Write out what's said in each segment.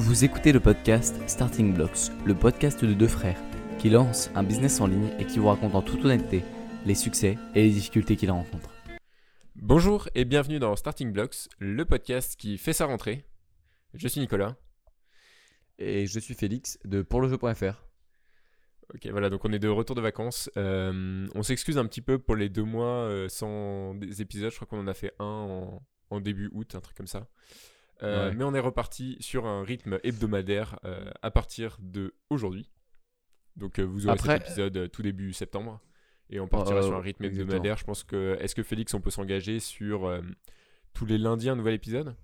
Vous écoutez le podcast Starting Blocks, le podcast de deux frères qui lancent un business en ligne et qui vous racontent en toute honnêteté les succès et les difficultés qu'ils rencontrent. Bonjour et bienvenue dans Starting Blocks, le podcast qui fait sa rentrée. Je suis Nicolas. Et je suis Félix de pourlejeu.fr. Ok, voilà, donc on est de retour de vacances. Euh, on s'excuse un petit peu pour les deux mois euh, sans des épisodes. Je crois qu'on en a fait un en, en début août, un truc comme ça. Euh, Ouais. Mais on est reparti sur un rythme hebdomadaire euh, à partir de aujourd'hui. Donc euh, vous aurez Après- cet épisode tout début septembre. Et on partira sur un rythme hebdomadaire. Je pense que. Est-ce que Félix, on peut s'engager sur tous les lundis un nouvel épisode?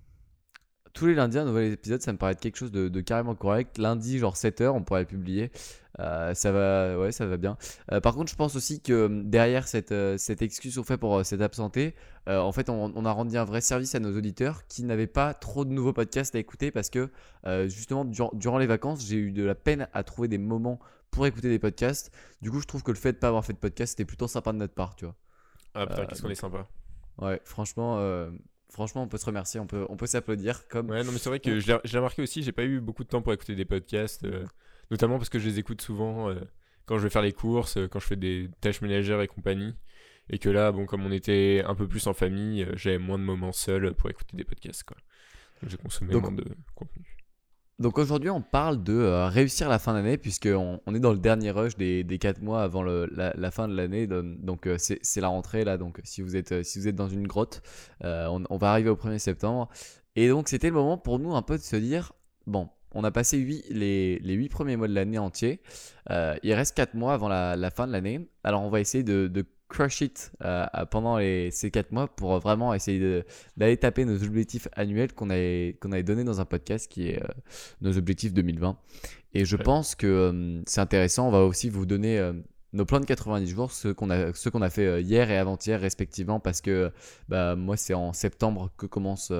Tous les lundis, un nouvel épisode, ça me paraît être quelque chose de, de carrément correct. Lundi, genre 7h, on pourrait le publier. Euh, ça va, ouais, ça va bien. Euh, par contre, je pense aussi que euh, derrière cette, euh, cette excuse qu'on fait pour s'être absenté, en fait, on, on a rendu un vrai service à nos auditeurs qui n'avaient pas trop de nouveaux podcasts à écouter parce que justement, durant, durant les vacances, j'ai eu de la peine à trouver des moments pour écouter des podcasts. Du coup, je trouve que le fait de pas avoir fait de podcast, c'était plutôt sympa de notre part, tu vois. Ah putain, qu'est-ce qu'on est sympa. Ouais, franchement, franchement, on peut se remercier, on peut, on peut s'applaudir comme. Ouais, non, mais c'est vrai que je l'ai remarqué aussi, j'ai pas eu beaucoup de temps pour écouter des podcasts, euh, notamment parce que je les écoute souvent euh, quand je vais faire les courses, euh, quand je fais des tâches ménagères et compagnie. Et que là, bon, comme on était un peu plus en famille, j'avais moins de moments seul pour écouter des podcasts, quoi. Donc j'ai consommé Donc- moins de contenu. Donc aujourd'hui, on parle de euh, réussir la fin d'année, puisqu'on on est dans le dernier rush des, des 4 mois avant la, fin de l'année. Donc donc, euh, c'est la rentrée là. Donc si vous êtes, euh, dans une grotte, euh, on, va arriver au 1er septembre. Et donc c'était le moment pour nous un peu de se dire, bon, on a passé les, les 8 premiers mois de l'année entier. Euh, il reste 4 mois avant la, fin de l'année. Alors on va essayer de crush it euh, pendant les, ces 4 mois pour vraiment essayer d'aller taper nos objectifs annuels qu'on avait, qu'on avait donnés dans un podcast qui est... euh, nos objectifs 2020. Et je Ouais. pense que euh, c'est intéressant. On va aussi vous donner nos plans de 90 jours, ceux qu'on a, ceux qu'on a fait hier et avant-hier respectivement, parce que bah, moi c'est en septembre que commence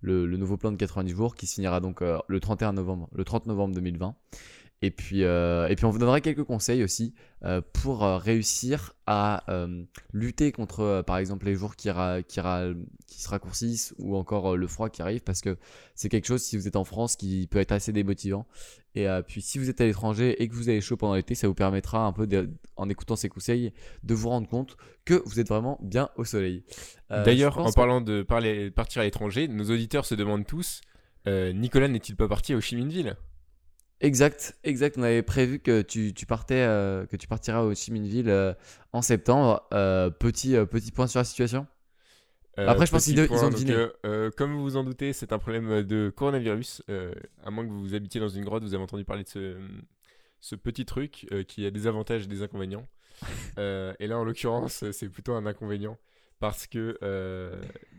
le, le nouveau plan de 90 jours qui se finira donc le 31 novembre, le 30 novembre 2020. Et puis, euh, et puis on vous donnera quelques conseils aussi euh, pour euh, réussir à euh, lutter contre, par exemple, les jours qui, ra- qui, ra- qui se raccourcissent ou encore le froid qui arrive, parce que c'est quelque chose, si vous êtes en France, qui peut être assez démotivant. Et puis si vous êtes à l'étranger et que vous avez chaud pendant l'été, ça vous permettra un peu, de- en écoutant ces conseils, de vous rendre compte que vous êtes vraiment bien au soleil. D'ailleurs, en parlant de parler, partir à l'étranger, nos auditeurs se demandent tous Nicolas n'est-il pas parti à Ho Chi Minh Ville? Exact, exact. On avait prévu que tu, tu partais, euh, que tu partiras au Ho Chi Minh Ville euh, en septembre. Euh, petit, petit point sur la situation. Après, je pense qu'ils- ont donc, euh, comme vous vous en doutez, c'est un problème de coronavirus. à moins que vous habitiez dans une grotte, vous avez entendu parler de ce, ce petit truc qui a des avantages et des inconvénients. Et là, en l'occurrence, c'est plutôt un inconvénient parce que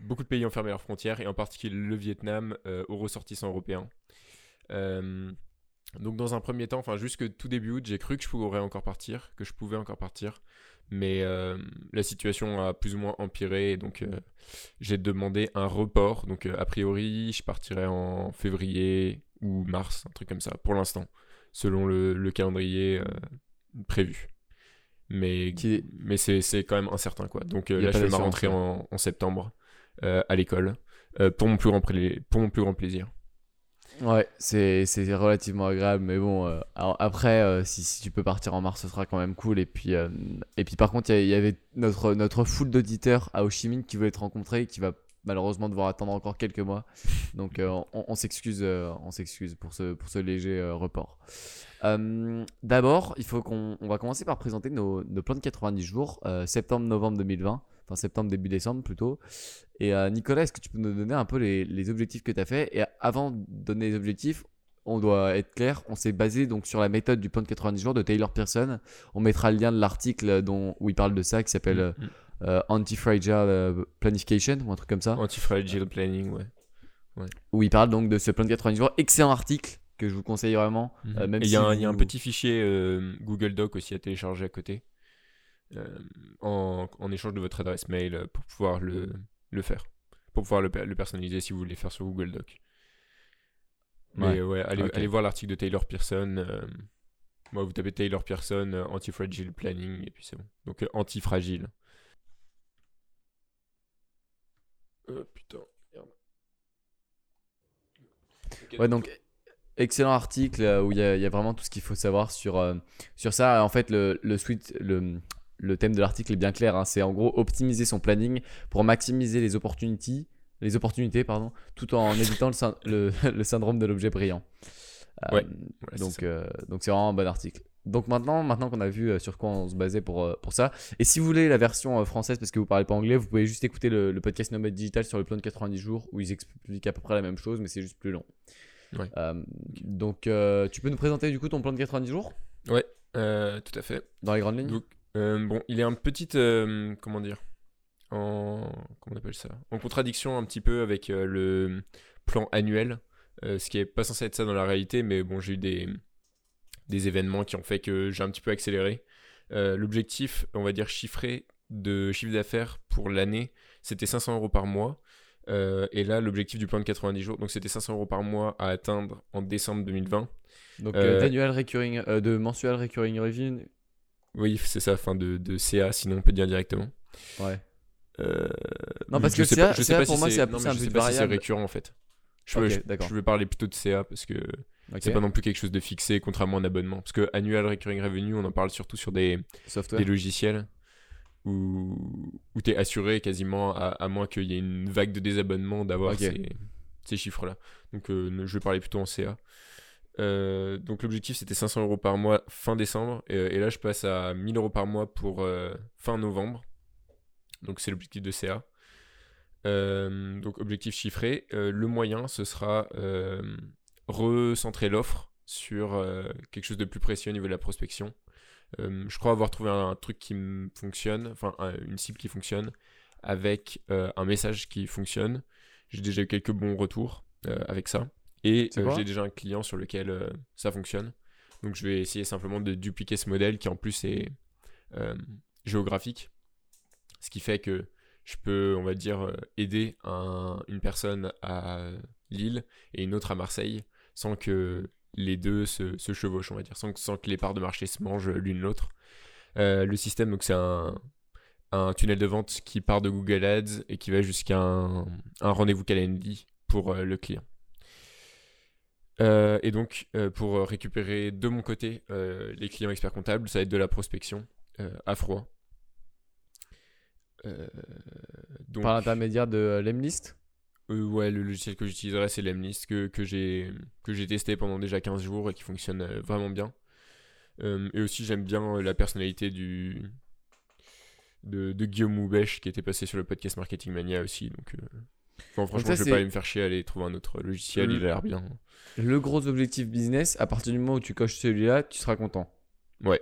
beaucoup de pays ont fermé leurs frontières et en particulier le Vietnam aux ressortissants européens. Euh, donc dans un premier temps, enfin jusque tout début août, j'ai cru que je pourrais encore partir, que je pouvais encore partir, mais euh, la situation a plus ou moins empiré, et donc euh, j'ai demandé un report. Donc euh, a priori, je partirai en février ou mars, un truc comme ça, pour l'instant, selon le, le calendrier prévu. Mais, Qui- mais c'est c'est quand même incertain quoi. Donc là, je fais ma rentrée en, en septembre à l'école pour, mon plus grand pla- pour mon plus grand plaisir. Ouais, c'est relativement agréable, mais bon, euh, après, euh, si, si tu peux partir en mars, ce sera quand même cool. Et puis, euh, et puis par contre, il y avait notre, notre foule d'auditeurs à Ho Chi Minh qui voulait te rencontrer et qui va malheureusement devoir attendre encore quelques mois. Donc, on, s'excuse on s'excuse pour ce, pour ce léger report. D'abord, il faut qu'on on va commencer par présenter nos, nos plans de 90 jours, septembre-novembre 2020, enfin septembre, début décembre plutôt. Et euh, Nicolas, est-ce que tu peux nous donner un peu les, les objectifs que tu as fait? Et avant de donner les objectifs, on doit être clair, on s'est basé donc sur la méthode du plan de 90 jours de Taylor Pearson. On mettra le lien de l'article dont où il parle de ça qui s'appelle euh, Mm, euh, Anti-Fragile euh, Planification ou un truc comme ça. Anti-fragile planning, ouais. Où il parle donc de ce plan de 90 jours. Excellent article que je vous conseille vraiment. euh, même Et il y, a si un- il y a un vous- petit fichier euh, Google Doc aussi à télécharger à côté, en, en échange de votre adresse mail euh, pour pouvoir le, le faire, pour pouvoir le, per- le personnaliser si vous voulez faire sur Google Doc. Mais Ouais. euh, ouais, allez, allez voir l'article de Taylor Pearson. euh, moi, vous tapez Taylor Pearson, euh, anti-fragile planning, et puis c'est bon. Donc euh, anti-fragile. Euh, putain, merde. Ouais, donc excellent article euh, où il y, y a vraiment tout ce qu'il faut savoir sur, euh, sur ça. En fait, le, le, suite, le, le thème de l'article est bien clair. hein. C'est en gros optimiser son planning pour maximiser les opportunités, les opportunités pardon, tout en évitant le, syn- le, le syndrome de l'objet brillant. Euh, Ouais, donc, euh, donc c'est vraiment un bon article. Donc maintenant, maintenant qu'on a vu euh, sur quoi on se basait pour, pour ça, et si vous voulez la version française parce que vous parlez pas anglais, vous pouvez juste écouter le, le podcast Nomade Digital sur le plan de 90 jours où ils expliquent à peu près la même chose, mais c'est juste plus long. Ouais. Euh, donc tu peux nous présenter du coup ton plan de 90 jours? Euh, tout à fait. dans les grandes lignes? Donc, euh, bon, il est un petit, euh, comment dire, en, comment on appelle ça, en contradiction un petit peu avec euh, le plan annuel, ce qui est pas censé être ça dans la réalité, mais bon, j'ai eu des, des événements qui ont fait que j'ai un petit peu accéléré. L'objectif, on va dire chiffré de chiffre d'affaires pour l'année, c'était 500 euros par mois. Euh, et là, l'objectif du plan de 90 jours, donc c'était 500 euros par mois à atteindre en décembre 2020. Donc euh, euh, d'annual recurring, euh, de mensual recurring revenue. Oui, c'est ça, fin de, de CA, sinon on peut dire directement. Ouais. Euh, Non, parce je que sais CA pas- je sais pas pour si moi, c'est un but pas si c'est récurrent en fait. Je, veux- je, je parler plutôt de CA parce que c'est pas non plus quelque chose de fixé, contrairement à un abonnement. Parce que annual recurring revenue, on en parle surtout sur des, Software. des logiciels où, où tu es assuré quasiment, à, à moins qu'il y ait une vague de désabonnement, d'avoir ces, ces chiffres-là. Donc euh, je vais parler plutôt en CA. Euh, donc l'objectif c'était 500 euros par mois fin décembre et, et là je passe à 1000 euros par mois pour euh, fin novembre. Donc c'est l'objectif de CA. Euh, donc objectif chiffré. Euh, le moyen ce sera euh, recentrer l'offre sur euh, quelque chose de plus précis au niveau de la prospection. Euh, je crois avoir trouvé un, truc qui fonctionne, enfin un- une cible qui fonctionne avec euh, un message qui fonctionne. J'ai déjà eu quelques bons retours euh, avec ça. Et euh, j'ai déjà un client sur lequel euh, ça fonctionne. Donc je vais essayer simplement de dupliquer ce modèle qui en plus est euh, géographique. Ce qui fait que je peux, on va dire, aider un- une personne à Lille et une autre à Marseille sans que les deux se, se chevauchent, on va dire, sans, que- sans que les parts de marché se mangent l'une l'autre. Le système, donc c'est un, un tunnel de vente qui part de Google Ads et qui va jusqu'à un, un rendez-vous Calendly pour le client. Euh, et donc, euh, pour euh, récupérer de mon côté euh, les clients experts comptables, ça va être de la prospection à froid. Donc, Par l'intermédiaire de Lemlist? ouais, le logiciel que j'utiliserai, c'est Lemlist, que, que j'ai testé pendant déjà 15 jours et qui fonctionne vraiment bien. Et aussi, j'aime bien la personnalité du de, de Guillaume Moubèche qui était passé sur le podcast Marketing Mania aussi. Donc, enfin, franchement, ça, je vais pas aller me faire chier à aller trouver un autre logiciel, Le- il a l'air bien. Le gros objectif business, à partir du moment où tu coches celui-là, tu seras content. Ouais.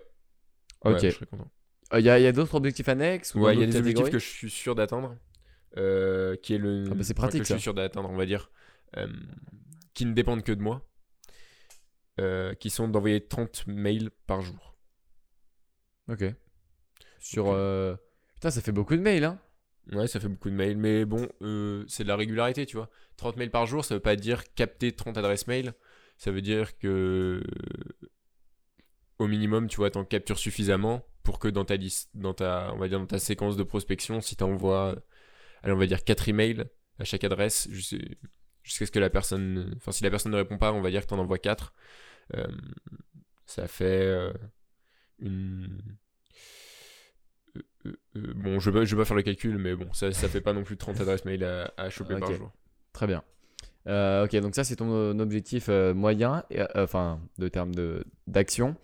Ok. Ouais, je serais content. Il y a, y a d'autres objectifs annexes ou Ouais, il y a des objectifs que je suis sûr d'atteindre, euh, qui est le, Ah bah, c'est enfin, pratique, que je suis sûr d'atteindre, on va dire, euh, qui ne dépendent que de moi, euh, qui sont d'envoyer 30 mails par jour. Ok. Sur. Euh, Putain, ça fait beaucoup de mails, hein Ouais, ça fait beaucoup de mails, mais bon, euh, c'est de la régularité, tu vois. 30 mails par jour, ça veut pas dire capter 30 adresses mail, ça veut dire que au minimum, tu vois, t'en captures suffisamment pour que dans ta liste, dans ta, on va dire dans ta séquence de prospection, si t'envoies, allez, on va dire 4 emails à chaque adresse, jusqu'à ce que la personne, enfin, si la personne ne répond pas, on va dire que t'en envoies 4. Euh, ça fait euh, une. Euh, euh, bon, je vais, je vais pas faire le calcul, mais bon, ça, ça fait pas non plus 30 adresses mail à, à choper par Ok. jour. Très bien. Euh, ok, donc ça, c'est ton objectif moyen, et, euh, enfin, de termes de- d'action.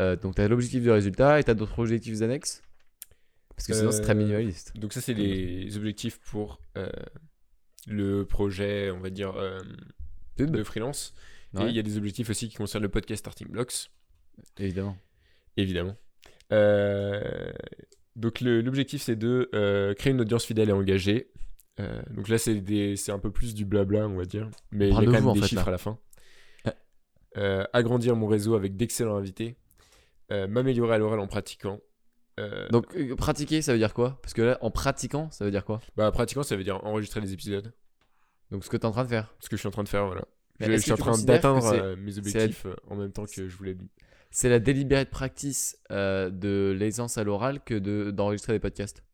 Euh, donc, tu as l'objectif de résultat et tu as d'autres objectifs annexes? Parce que sinon, c'est très minimaliste. Donc ça, c'est les objectifs pour le projet, on va dire, de freelance. Et il y a des objectifs aussi qui concernent le podcast Starting Blocks, évidemment. évidemment. Euh, donc l'objectif, c'est de euh, créer une audience fidèle et engagée. Euh, donc là, c'est un peu plus du blabla, on va dire. Mais il y a quand même des fait, chiffres là. à la fin. Euh, agrandir mon réseau avec d'excellents invités. M'améliorer à l'oral en pratiquant. Donc, pratiquer, ça veut dire quoi? Parce que là, en pratiquant, ça veut dire quoi? Bah, pratiquant, ça veut dire enregistrer des épisodes. Donc, ce que tu es en train de faire. Ce que je suis en train de faire, voilà. Je, suis en train d'atteindre mes la- objectifs en même temps que je voulais. C'est la deliberate practice euh, de l'aisance à l'oral que de- d'enregistrer des podcasts.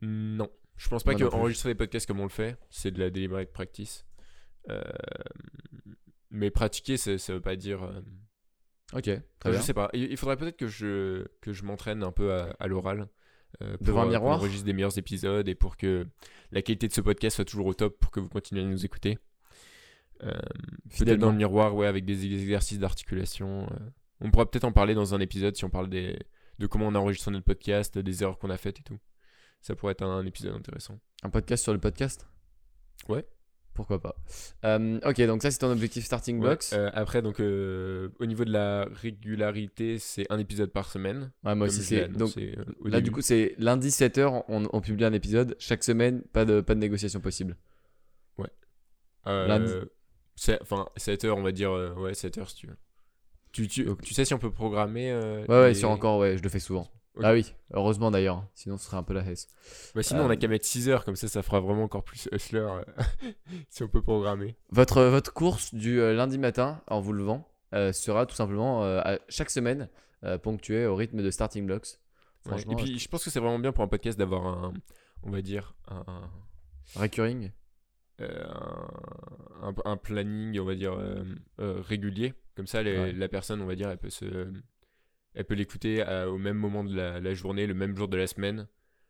Non. Je pense pas Moi que non plus. enregistrer des podcasts comme on le fait, c'est de la deliberate practice. Euh, mais pratiquer, ça, ça veut pas dire. euh, Ok, très je bien. sais pas. Il il faudrait peut-être que je, que je m'entraîne un peu à, à l'oral. euh, pour, Devant un miroir enregistre des meilleurs épisodes et pour que la qualité de ce podcast soit toujours au top pour que vous continuiez à nous écouter. Euh, peut-être dans le miroir, ouais, avec des exercices d'articulation. euh. On pourra peut-être en parler dans un épisode si on parle des, de comment on enregistre notre podcast, des erreurs qu'on a faites et tout. Ça pourrait être un, épisode intéressant. Un podcast sur le podcast? Ouais. Pourquoi pas. Euh, ok, donc ça c'est ton objectif starting Ouais, euh, après, donc, euh, au niveau de la régularité, c'est un épisode par semaine. ouais, moi aussi c'est. Donc là du coup c'est lundi 7h, on, on publie un épisode. Chaque semaine, pas de, pas de négociation possible. Euh, Lundi. Enfin, 7 heures, on va dire. euh, ouais, 7 heures si tu veux. Tu, tu, Donc- tu sais si on peut programmer euh, Ouais, ouais, les- sur encore, ouais, je le fais souvent. Ah oui, heureusement d'ailleurs, sinon ce serait un peu la hesse. Bah, sinon, on a Euh, qu'à mettre 6 heures, comme ça, ça fera vraiment encore plus hustler si on peut programmer. Votre, votre course du lundi matin, en vous levant, sera tout simplement à chaque semaine ponctuée au rythme de starting blocks. Ouais. Et puis, je pense que c'est vraiment bien pour un podcast d'avoir un. On va dire. Un, recurring. Euh, un, planning, on va dire, euh, euh, régulier. Comme ça, les- Ouais. la personne, on va dire, elle peut se. Elle peut l'écouter au même moment de la, la journée, le même jour de la semaine,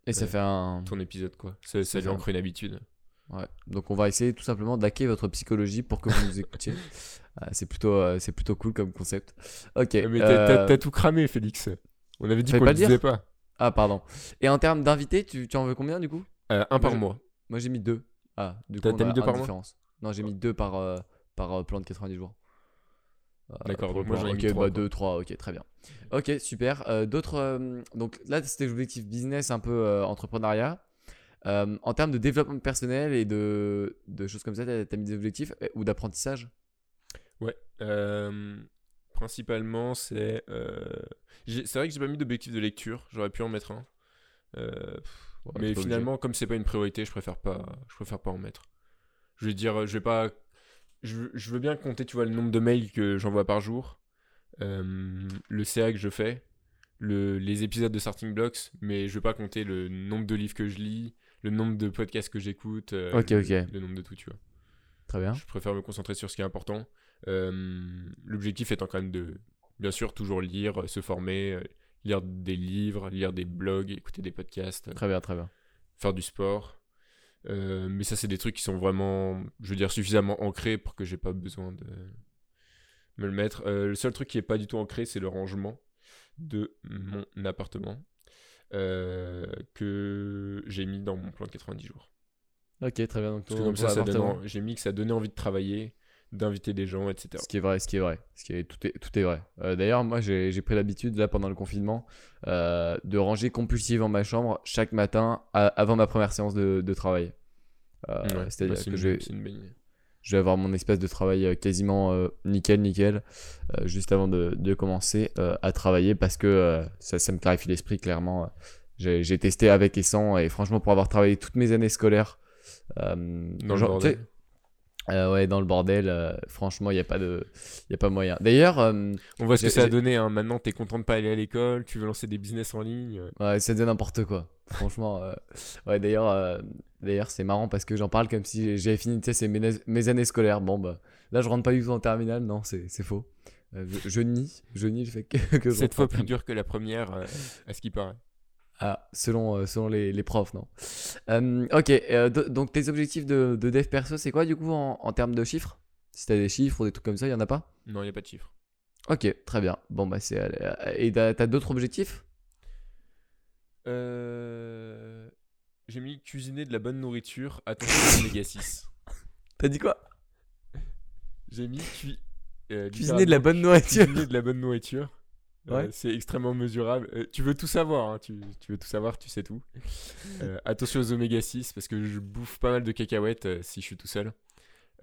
Et ça fait un. ton épisode, quoi. Ça, ça lui ancre une habitude. Ouais. Donc on va essayer tout simplement d'hacker votre psychologie pour que vous nous écoutiez. Euh, c'est plutôt, euh, c'est plutôt cool comme concept. Ok. Mais t'as- euh, tout cramé, Félix. On avait dit qu'on pas le disait pas. Ah pardon. Et en termes d'invités, tu, tu en veux combien du coup? Un par mois. Moi j'ai mis deux. Ah, du coup T'as- mis deux par mois. Non, j'ai mis deux par, euh, par euh, plan de 90 jours. Euh, D'accord, donc moi, j'en ai mis Ok, trois, bah quoi. deux, trois, ok, très bien. Ok, super. Euh, D'autres. euh, donc là, c'était l'objectif business, un peu euh, entrepreneuriat. Euh, en termes de développement personnel et de, de choses comme ça, t'as as mis des objectifs euh, ou d'apprentissage? Euh, principalement, c'est. euh, C'est vrai que j'ai pas mis d'objectif de lecture. J'aurais pu en mettre un. Euh, pff, Ouais, mais finalement, comme c'est pas une priorité, je préfère pas. Je préfère pas en mettre. Je vais dire, je vais pas. Je, je veux bien compter, tu vois, le nombre de mails que j'envoie par jour, euh, le CA que je fais, le, les épisodes de Starting Blocks, mais je vais pas compter le nombre de livres que je lis, le nombre de podcasts que j'écoute, euh, le nombre de tout, tu vois. Très bien. Je préfère me concentrer sur ce qui est important. Euh, L'objectif étant quand même de, bien sûr, toujours lire, se former, euh, lire des livres, lire des blogs, écouter des podcasts, euh, Très bien, très bien. faire du sport. Euh, mais ça, c'est des trucs qui sont vraiment, je veux dire, suffisamment ancrés pour que j'ai pas besoin de me le mettre. Euh, le seul truc qui est pas du tout ancré, c'est le rangement de mon appartement euh, que j'ai mis dans mon plan de 90 jours. Ok, très bien. Donc, Parce que comme ça, ça donne j'ai mis que ça donnait envie de travailler, d'inviter des gens, etc. Ce qui est vrai, ce qui est vrai. Ce qui est, tout, est, tout est vrai. Euh, D'ailleurs, moi, j'ai pris l'habitude, là, pendant le confinement, euh, de ranger compulsivement ma chambre chaque matin à- avant ma première séance de, de travail. Euh, Ouais, C'est-à-dire bah, c'est que une- je vais, je avoir mon espace de travail quasiment nickel, nickel, juste avant de, de commencer à travailler parce que ça, ça me clarifie l'esprit, clairement. J'ai testé avec et sans, et franchement, pour avoir travaillé toutes mes années scolaires, Dans genre, bordel. Euh, ouais, dans le bordel, euh, franchement, il n'y a, pas de- y a pas moyen. D'ailleurs, euh, On voit ce que ça a donné. Hein. Maintenant, t'es content de pas aller à l'école, tu veux lancer des business en ligne. Ouais, ça devient n'importe quoi. Franchement, ouais, d'ailleurs, d'ailleurs, c'est marrant parce que j'en parle comme si j'avais fini, tu sais, c'est mes, mes années scolaires. Bon, bah, là, je rentre pas du tout en terminale, non, c'est faux. Je, je nie, je nie le fait que, que Cette fois plus dur que la première, à ce qui paraît. Ah, selon, euh, selon les, les profs, non. Euh, ok, euh, do- donc tes objectifs de, de dev perso, c'est quoi du coup en, en termes de chiffres? Si t'as des chiffres ou des trucs comme ça, il y en a pas? Non, il n'y a pas de chiffre. Ok, très bien. Bon, bah, c'est. Et t'as d'autres objectifs? Euh... J'ai mis cuisiner de la bonne nourriture, attention oméga 6. T'as dit quoi? J'ai mis cui... Cuisiner de la littéralement, bonne nourriture. Cuisiner de la bonne nourriture. Euh, Ouais. c'est extrêmement mesurable. Euh, tu veux tout savoir, hein, tu, tu veux tout savoir, tu sais tout. Euh, attention aux oméga 6 parce que je bouffe pas mal de cacahuètes euh, si je suis tout seul.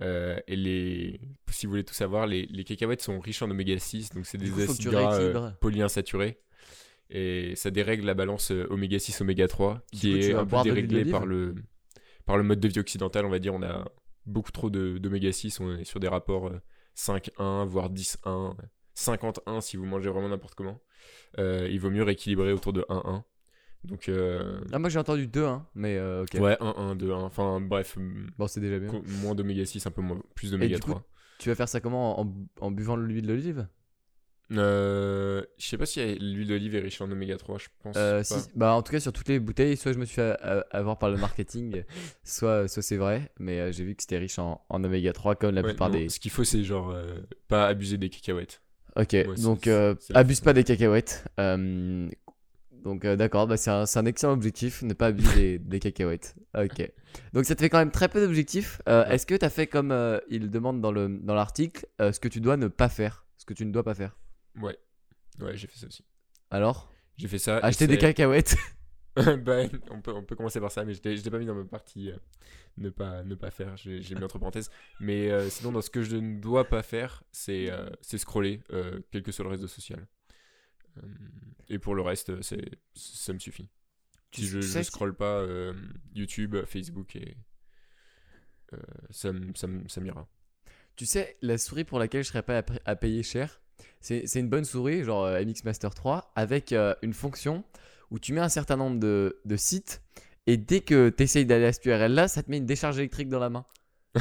Euh, et les, si vous voulez tout savoir, les, les cacahuètes sont riches en oméga 6, donc c'est des coup, acides gras euh, polyinsaturés. Et ça dérègle la balance euh, oméga 6 oméga 3 Du qui coup, est un peu déréglée par le, par le mode de vie occidental, on va dire. On a beaucoup trop d'oméga 6, on est sur des rapports euh, 5-1, voire 10-1, 51 si vous mangez vraiment n'importe comment. Euh, il vaut mieux rééquilibrer autour de 1-1. Donc, euh, Ah, moi j'ai entendu 2, hein, mais euh, ok. ouais, 1, 1, 2, 1. Enfin, bref, hum, Bon, c'est déjà bien. moins d'oméga 6, un peu moins, plus d'oméga du coup, 3. Tu vas faire ça comment en, en buvant de l'huile d'olive? Euh, je sais pas si l'huile d'olive est riche en oméga 3, je pense. Euh, pas. si, bah en tout cas sur toutes les bouteilles, soit je me suis fait a- avoir par le marketing, soit, soit c'est vrai, mais euh, j'ai vu que c'était riche en, en oméga 3 comme la Ouais, plupart non, des. Ce qu'il faut, c'est genre euh, pas abuser des cacahuètes. Ok, donc euh, abuse pas des cacahuètes. Euh, donc euh, d'accord, bah, c'est un, excellent objectif, ne pas abuser des, des cacahuètes. Ok. Donc ça te fait quand même très peu d'objectifs. Est-ce que tu as fait comme il demande dans le dans l'article, euh, ce que tu dois ne pas faire, ce que tu ne dois pas faire? Ouais. Ouais, j'ai fait ça aussi. Alors? J'ai fait ça. et Acheter des cacahuètes bah, on, peut, on peut commencer par ça, mais je l'ai pas mis dans ma partie euh, ne, pas, ne pas faire. J'ai mis entre parenthèses. Mais euh, sinon, dans ce que je ne dois pas faire, c'est euh, scroller, quel que soit le réseau social. Et pour le reste, ça me suffit. Tu Si je, que- scrolle pas YouTube, Facebook et. ça m'ira. Tu sais, la souris pour laquelle je serais pas à, à payer cher, c'est une bonne souris, genre MX Master 3, avec une fonction où tu mets un certain nombre de, de sites et dès que tu essayes d'aller à cette URL là, ça te met une décharge électrique dans la main.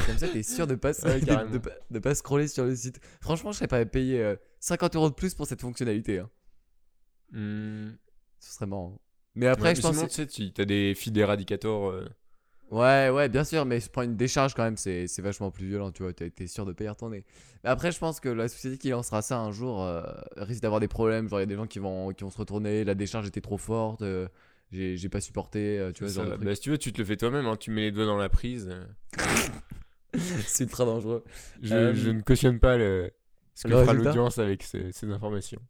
Comme ça, tu es sûr de pas, Ouais, de, de pas, de pas scroller sur le site. Franchement, je serais pas à payer euh, 50 euros de plus pour cette fonctionnalité. hein. Hmm. Ce serait marrant. Mais après, Ouais, je pense. sinon, que- tu sais, tu- t'as des fils d'éradicator. euh, Ouais, ouais, bien sûr, mais je prends une décharge quand même, c'est c'est vachement plus violent, tu vois, t'es sûr de payer ton nez. Mais après, je pense que la société qui lancera ça un jour euh, risque d'avoir des problèmes, genre il y a des gens qui vont, qui vont se retourner, la décharge était trop forte, euh, j'ai j'ai pas supporté, euh, tu vois, ce ça- genre de truc. bah, si tu veux, tu te le fais toi-même. hein, tu mets les doigts dans la prise. euh. c'est ultra dangereux. Je, je ne cautionne pas le, ce que le fera l'audience avec ces, ces informations.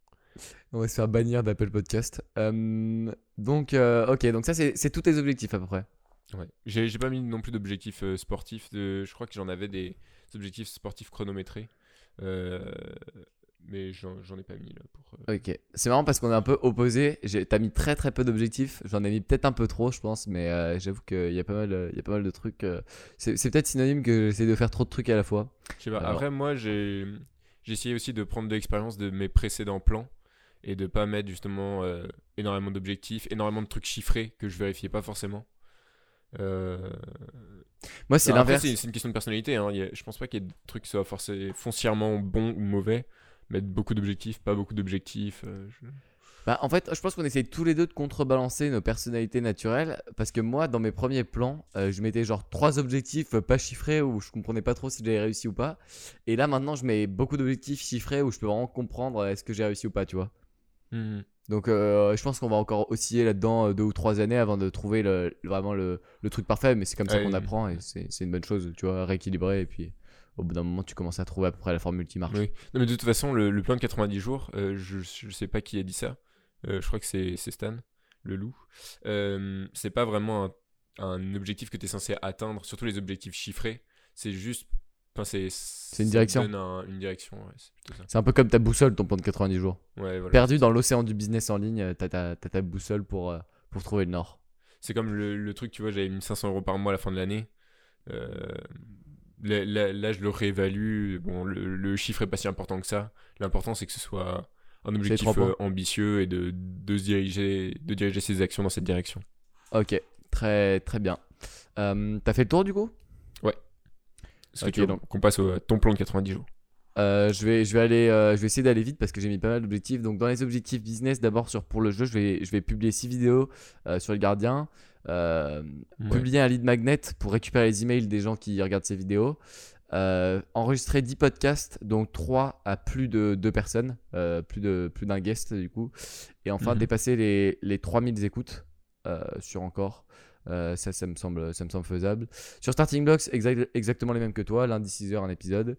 On va se faire bannir d'Apple Podcast. Donc, ok, donc ça, c'est c'est tous tes objectifs à peu près. Ouais. J'ai pas mis non plus d'objectifs euh, sportifs. De, je crois que j'en avais des objectifs sportifs chronométrés. Euh, mais j'en ai pas mis là pour. euh, Ok, c'est marrant parce qu'on est un peu opposés. T'as mis très très peu d'objectifs. J'en ai mis peut-être un peu trop, je pense, mais euh, j'avoue qu'il y a pas mal, y a pas mal de trucs. C'est peut-être synonyme que j'essaie de faire trop de trucs à la fois. Je sais pas. Alors. Après, moi, j'ai essayé aussi de prendre de l'expérience de mes précédents plans et de pas mettre justement énormément d'objectifs, énormément de trucs chiffrés que je vérifiais pas forcément. Euh, Moi, c'est après, l'inverse. C'est une question de personnalité. Hein. A- je pense pas qu'il y ait de trucs qui soient forcément foncièrement bons ou mauvais. Mettre beaucoup d'objectifs, pas beaucoup d'objectifs. euh, je- Bah, en fait, je pense qu'on essaye tous les deux de contrebalancer nos personnalités naturelles. Parce que moi, dans mes premiers plans, euh, je mettais genre trois objectifs pas chiffrés où je comprenais pas trop si j'avais réussi ou pas. Et là, maintenant, je mets beaucoup d'objectifs chiffrés où je peux vraiment comprendre est-ce que j'ai réussi ou pas, tu vois. Mhm. Donc, euh, je pense qu'on va encore osciller là-dedans euh, deux ou trois années avant de trouver le, vraiment le, le truc parfait. Mais c'est comme ça qu'on apprend et c'est une bonne chose, tu vois, rééquilibrer. Et puis, au bout d'un moment, tu commences à trouver à peu près la formule qui marche. Oui. Non, mais de toute façon, le, le plan de 90 jours, euh, je, je sais pas qui a dit ça. Euh, je crois que c'est Stan, le loup. C'est pas vraiment un, un objectif que tu es censé atteindre, surtout les objectifs chiffrés. C'est juste. Enfin, c'est. C'est une direction. une direction, ouais, c'est un peu comme ta boussole, ton plan de 90 jours. Ouais, voilà. Perdu dans l'océan du business en ligne, t'as ta, t'as ta boussole pour, euh, pour trouver le nord. C'est comme le, le truc, tu vois, j'avais mis 500 euros par mois à la fin de l'année. Euh, là, là- là, je le réévalue. Bon, le, le chiffre est pas si important que ça. L'important, c'est que ce soit un objectif euh, ambitieux et de, de se diriger, de diriger ses actions dans cette direction. Ok, très très bien. T'as fait le tour du coup? Ok, tu veux donc- qu'on passe au, ton plan de 90 jours Euh, je vais, je vais aller, euh, je vais essayer d'aller vite parce que j'ai mis pas mal d'objectifs. Donc dans les objectifs business, d'abord sur pour le jeu, je vais, je vais publier 6 vidéos euh, sur le gardien, Ouais. publier un lead magnet pour récupérer les emails des gens qui regardent ces vidéos, enregistrer 10 podcasts, donc 3 à plus de 2 personnes, plus de plus d'un guest du coup, et enfin Mhm. dépasser les, les 3000 écoutes sur encore. Euh, ça, ça me semble, ça me semble faisable. Sur Starting Blocks, exact- exactement les mêmes que toi, lundi 6h un épisode.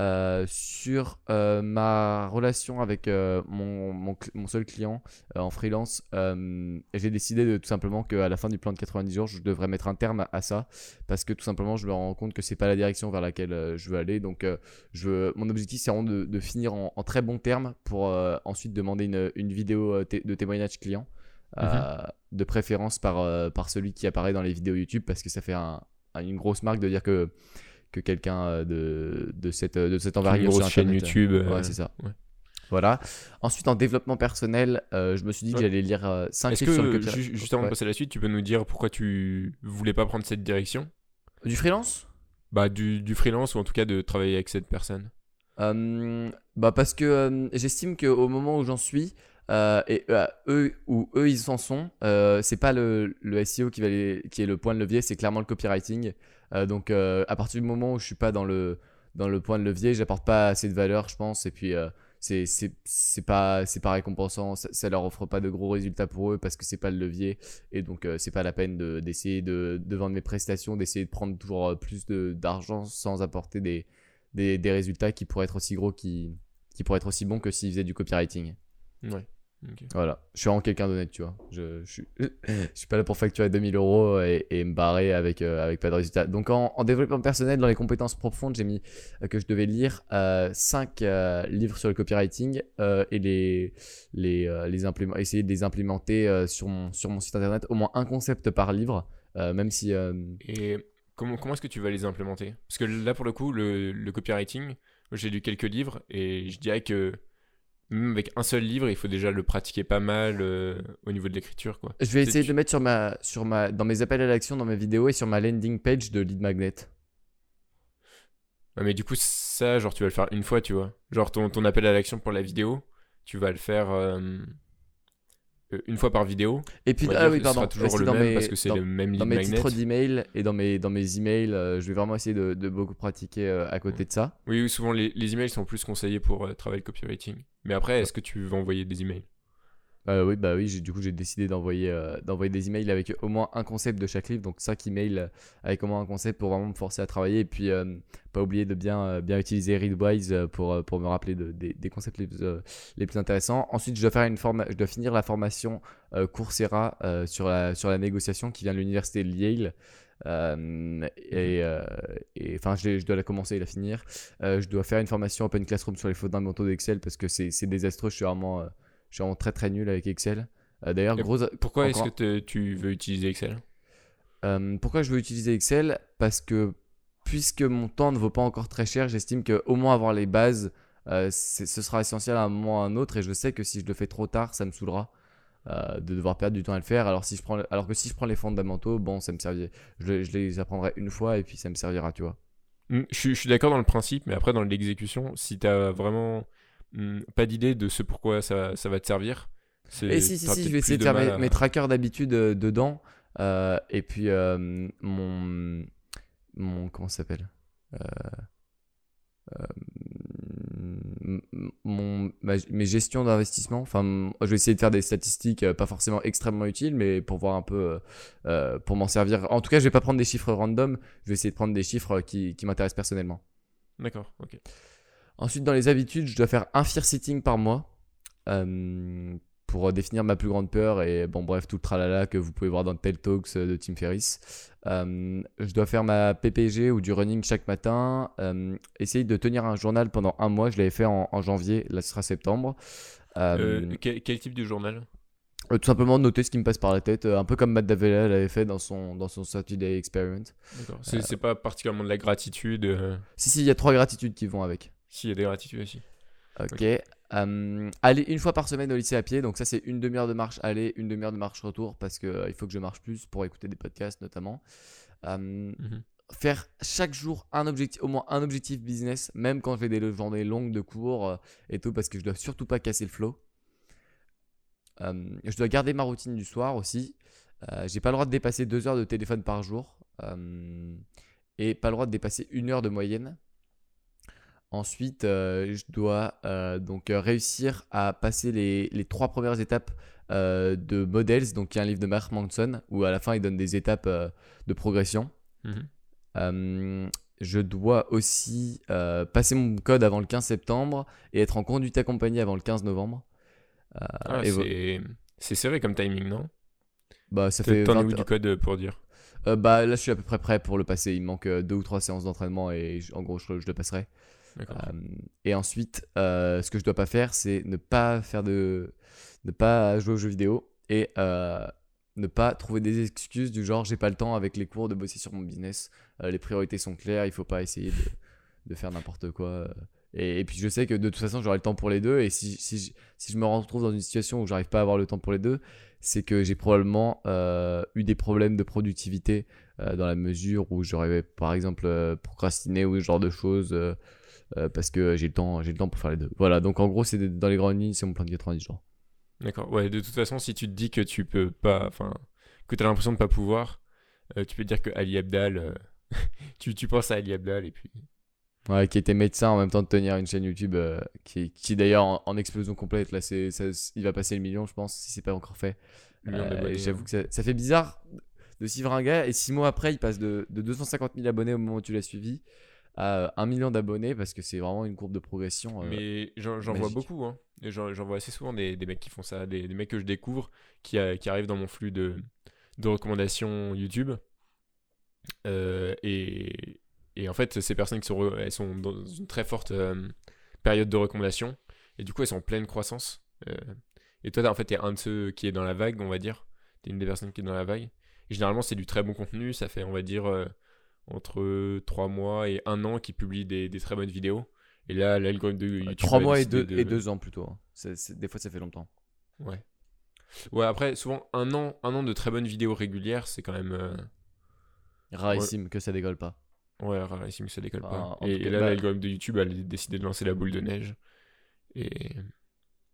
Euh, sur euh, ma relation avec mon, seul client en freelance, j'ai décidé de tout simplement qu'à la fin du plan de 90 jours, je devrais mettre un terme à, ça parce que tout simplement, je me rends compte que c'est pas la direction vers laquelle je veux aller. Donc, je mon objectif, c'est vraiment de, finir en, très bon terme pour ensuite demander une, vidéo de témoignage client, euh, de préférence par, euh, par celui qui apparaît dans les vidéos YouTube parce que ça fait un- un- une grosse marque de dire que que quelqu'un euh, de, de cette, de cette envergure sur chaîne Internet, euh, YouTube. euh, Ouais, c'est ça. ouais. Voilà. Ensuite, en développement personnel, euh, je me suis dit que j'allais lire 5 Est-ce livres sur le que, ju- juste avant de passer à la suite, tu peux nous dire pourquoi tu voulais pas prendre cette direction? Du freelance? Bah, du, du freelance ou en tout cas de travailler avec cette personne. Euh, bah parce que euh, j'estime qu'au moment où j'en suis, euh, et euh, eux où eux ils en sont, euh, c'est pas le, le SEO qui, va qui est le point de levier, c'est clairement le copywriting. Euh, donc à partir du moment où je suis pas dans le, dans le point de levier, j'apporte pas assez de valeur, je pense, et puis c'est pas pas récompensant, ça, ça leur offre pas de gros résultats pour eux parce que c'est pas le levier, et donc c'est pas la peine de- d'essayer de, vendre mes prestations, d'essayer de prendre toujours plus d'argent sans apporter des, des, des résultats qui pourraient être aussi gros, qui, qui pourraient être aussi bons que s'ils faisaient du copywriting. Ouais. Voilà, je suis vraiment quelqu'un d'honnête, tu vois. Je, je, suis, je suis pas là pour facturer 2000 euros et, et me barrer avec, euh, avec pas de résultats. Donc en, en développement personnel, dans les compétences profondes, j'ai mis euh, que je devais lire 5 livres sur le copywriting euh, et les, les, euh, les implément- essayer de les implémenter euh, sur, mon, sur mon site internet, au moins un concept par livre, euh, même si... euh, Et comment, comment est-ce que tu vas les implémenter? Parce que là, pour le coup, le, le copywriting, j'ai lu quelques livres et je dirais que même avec un seul livre, il faut déjà le pratiquer pas mal euh, au niveau de l'écriture. quoi. Je vais essayer tu- de le mettre sur ma, sur ma, dans mes appels à l'action, dans mes vidéos et sur ma landing page de Lead Magnet. Ouais, mais du coup, ça, genre, tu vas le faire une fois, tu vois. Genre, ton, ton appel à l'action pour la vidéo, tu vas le faire euh, une fois par vidéo. Et puis, ah oui, pardon. sera toujours le dans même mes, parce que c'est dans, le même lead dans mes titres d'email et dans mes, dans mes emails, euh, je vais vraiment essayer de, de beaucoup pratiquer euh, à côté de ça. Oui, oui, souvent les, les emails sont plus conseillés pour euh, travailler le copywriting. Mais après, est-ce que tu veux envoyer des emails? Euh, oui, bah oui, du coup, j'ai décidé d'envoyer euh, d'envoyer des emails avec au moins un concept de chaque livre, donc 5 emails euh, avec au moins un concept pour vraiment me forcer à travailler. Et puis, euh, pas oublier de bien, bien utiliser Readwise pour, pour me rappeler de- des, concepts les, plus, les plus intéressants. Ensuite, je dois, faire une forma je dois finir la formation Coursera sur, la, sur la négociation qui vient de l'université de Yale. Euh, et enfin, je, dois la commencer et la finir. Je dois faire une formation Open Classroom sur les fondamentaux d'Excel parce que c'est désastreux. Je suis vraiment, suis vraiment très très nul avec Excel. Euh, D'ailleurs, gros, Pourquoi est-ce que tu veux utiliser Excel? Euh, pourquoi je veux utiliser Excel? Parce que puisque mon temps ne vaut pas encore très cher, j'estime qu'au moins avoir les bases, euh, ce sera essentiel à un moment ou à un autre. Et je sais que si je le fais trop tard, ça me saoulera euh, de devoir perdre du temps à le faire. Alors, si je prends, alors que si je prends les fondamentaux, bon, ça me servira. Je, les- je les apprendrai une fois et puis ça me servira, tu vois. Hmm, Je suis, je suis d'accord dans le principe, mais après, dans l'exécution, si t'as vraiment hmm, pas d'idée de ce pourquoi ça, ça va te servir, Et si, si, si, je vais essayer de faire mes, à- mes trackers d'habitude euh, dedans. Euh, et puis, euh, mon. Mon. Comment ça s'appelle? Mon, ma- mes gestions d'investissement. Enfin, je vais essayer de faire des statistiques pas forcément extrêmement utiles, mais pour voir un peu. pour m'en servir. En tout cas, je vais pas prendre des chiffres random. Je vais essayer de prendre des chiffres qui, qui m'intéressent personnellement. D'accord, ok. Ensuite, dans les habitudes, je dois faire un fear sitting par mois euh, pour définir ma plus grande peur et bon, bref, tout le tralala que vous pouvez voir dans Tel Talks de Tim Ferriss. Euh, je dois faire ma PPG ou du running chaque matin. euh, essayer de tenir un journal pendant un mois. Je l'avais fait en, en janvier, là ce sera septembre. Euh, Euh, quel, quel type de journal? Euh, tout simplement noter ce qui me passe par la tête, euh, un peu comme Matt Davella l'avait fait dans son, dans son Saturday Experiment. C'est pas particulièrement de la gratitude. euh, Si, si, il y a trois gratitudes qui vont avec. S'il y a des gratitudes aussi. Ok. Euh, aller une fois par semaine au lycée à pied, donc ça c'est une demi-heure de marche aller, une demi-heure de marche retour parce que euh, il faut que je marche plus pour écouter des podcasts notamment. Euh, Mhm. faire chaque jour un objectif, au moins un objectif business, même quand j'ai des journées longues de cours euh, et tout, parce que je dois surtout pas casser le flow. Je dois garder ma routine du soir aussi. Euh, j'ai pas le droit de dépasser deux heures de téléphone par jour et pas le droit de dépasser une heure de moyenne. Ensuite, euh, je dois euh, donc euh, réussir à passer les, les trois premières étapes euh, de Models, donc qui est un livre de Mark Manson, où à la fin il donne des étapes de progression. Mhm. Je dois aussi passer mon code avant le 15 septembre et être en conduite accompagnée avant le 15 novembre. Ah, et vo- c'est serré comme timing, non? Bah, ça fait T'en es 20 où du code pour dire? Bah, là, je suis à peu près prêt pour le passer. Il me manque deux ou trois séances d'entraînement et en gros, je, je le passerai. Euh, et ensuite, euh, ce que je dois pas faire, c'est ne pas faire de, ne pas jouer aux jeux vidéo et euh, ne pas trouver des excuses du genre j'ai pas le temps avec les cours de bosser sur mon business. Les priorités sont claires, il faut pas essayer de, faire n'importe quoi. Et, puis je sais que de toute façon, j'aurai le temps pour les deux. Et si, si, si je me retrouve dans une situation où j'arrive pas à avoir le temps pour les deux, c'est que j'ai probablement eu des problèmes de productivité dans la mesure où j'aurais par exemple procrastiné ou ce genre de choses euh, parce que j'ai le temps j'ai le temps pour faire les deux. Voilà, donc en gros, c'est dans les grandes lignes, c'est mon plan de 90 jours. D'accord. Ouais, de toute façon, si tu te dis que tu peux pas, enfin, que t'as l'impression de pas pouvoir, euh, tu peux te dire que Ali Abdal, euh, tu, tu penses à Ali Abdal et puis. Ouais, qui était médecin en même temps de tenir une chaîne YouTube qui, qui d'ailleurs en, en explosion complète. Là, c'est, ça- il va passer le million, je pense, si c'est pas encore fait. J'avoue que ça, ça fait bizarre de suivre un gars et six mois après, il passe de, de 250 000 abonnés au moment où tu l'as suivi à euh, 1 million d'abonnés parce que c'est vraiment une courbe de progression. euh, Mais j'en vois beaucoup, hein. J'en vois assez souvent des, des mecs qui font ça, des, des mecs que je découvre qui, euh, qui arrivent dans mon flux de, de recommandations YouTube. Euh, et, et en fait, ces personnes qui sont, elles sont dans une très forte euh, période de recommandation. Et du coup, elles sont en pleine croissance. Euh, et toi, en fait, t'es un de ceux qui est dans la vague, on va dire. T'es une des personnes qui est dans la vague. Et généralement, c'est du très bon contenu. Ça fait, on va dire, entre 3 mois et 1 an qu'ils publient des, des très bonnes vidéos. Et là, l'algorithme de YouTube. 3 a mois et décidé 2 de- et deux ans plutôt. hein. Des fois, ça fait longtemps. Ouais. Ouais, après, souvent, un an, un an de très bonnes vidéos régulières, c'est quand même. euh, Rarissime que ça décolle pas. Ouais, rarissime que ça décolle Enfin, pas. Et, là, bah- l'algorithme de YouTube a décidé de lancer la boule de neige. Et.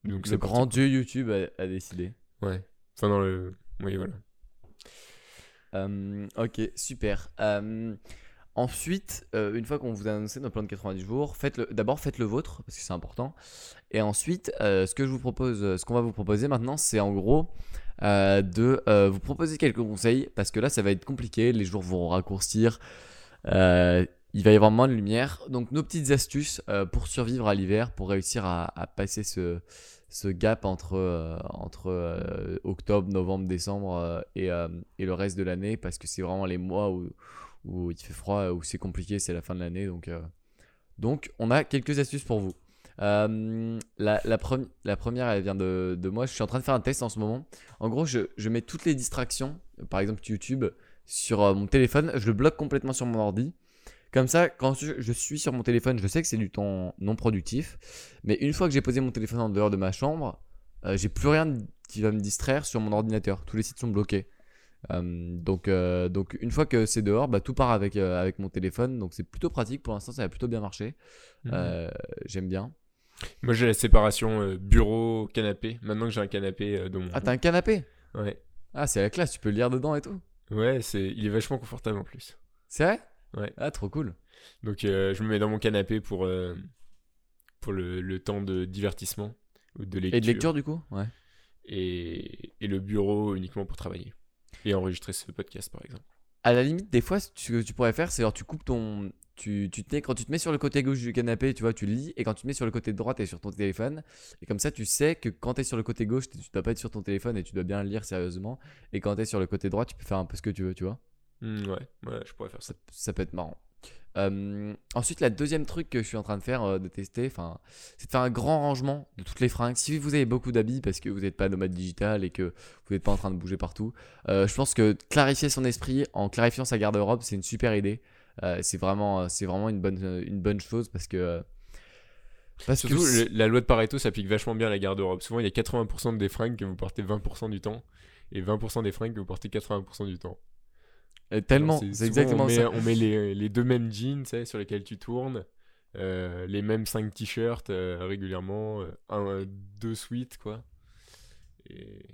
Donc, Le grand dieu YouTube a, a décidé. Ouais. Enfin, dans le. Oui, voilà. Ok, super. Ensuite, euh, une fois qu'on vous a annoncé notre plan de 90 jours, faites-le. D'abord, faites le vôtre parce que c'est important. Et ensuite, euh, ce que je vous propose, ce qu'on va vous proposer maintenant, c'est en gros euh, de vous proposer quelques conseils parce que là, ça va être compliqué. Les jours vont raccourcir. Il va y avoir moins de lumière. Donc, nos petites astuces pour survivre à l'hiver, pour réussir à passer ce, ce gap entre, euh, entre euh, octobre, novembre, décembre euh, et, et le reste de l'année parce que c'est vraiment les mois où, où il fait froid, où c'est compliqué, c'est la fin de l'année. Donc, donc, on a quelques astuces pour vous. La, la, la première, elle vient de, de moi. Je suis en train de faire un test en ce moment. En gros, je, je mets toutes les distractions, par exemple YouTube, sur mon téléphone. Je le bloque complètement sur mon ordi. Comme ça, quand je, suis sur mon téléphone, je sais que c'est du temps non productif. Mais une fois que j'ai posé mon téléphone en dehors de ma chambre, euh, j'ai plus rien qui va me distraire sur mon ordinateur. Tous les sites sont bloqués. Euh, donc, euh, donc une fois que c'est dehors, bah, tout part avec, avec mon téléphone. Donc c'est plutôt pratique. Pour l'instant, ça a plutôt bien marché. Euh, J'aime bien. Moi, j'ai la séparation bureau-canapé. Maintenant que j'ai un canapé dans mon. Ah, t'as un canapé? Ouais. Ah, c'est la classe. Tu peux lire dedans et tout. Ouais, c'est... il est vachement confortable en plus. C'est vrai? Ouais. Ah, trop cool. Donc, euh, je me mets dans mon canapé pour, euh, pour le, le temps de divertissement ou de lecture. Et de lecture du coup Ouais. et, et le bureau uniquement pour travailler. Et enregistrer ce podcast, par exemple. À la limite, des fois, ce que tu pourrais faire, c'est genre tu coupes ton. Tu, tu te mets, quand tu te mets sur le côté gauche du canapé, tu vois, tu lis, et quand tu te mets sur le côté droit, tu es sur ton téléphone. Et comme ça, tu sais que quand tu es sur le côté gauche, tu dois pas être sur ton téléphone et tu dois bien lire sérieusement. Et quand tu es sur le côté droit, tu peux faire un peu ce que tu veux, tu vois. Hmm, ouais, ouais, je pourrais faire ça. Ça, ça peut être marrant. Euh, ensuite, la deuxième truc que je suis en train de faire, euh, de tester, enfin, c'est de faire un grand rangement de toutes les fringues. Si vous avez beaucoup d'habits parce que vous n'êtes pas nomade digital et que vous n'êtes pas en train de bouger partout, euh, je pense que clarifier son esprit en clarifiant sa garde-robe, c'est une super idée. C'est vraiment, c'est vraiment une bonne, une bonne chose parce que. Parce Surtout, que la loi de Pareto s'applique vachement bien à la garde-robe. Souvent, il y a 80% des fringues que vous portez 20% du temps et 20% des fringues que vous portez 80% du temps. Euh, tellement, c'est exactement on met, ça. On met les, les deux mêmes jeans sur lesquels tu tournes, euh, les mêmes 5 t-shirts euh, régulièrement, euh, un, euh, deux suites, quoi. Et...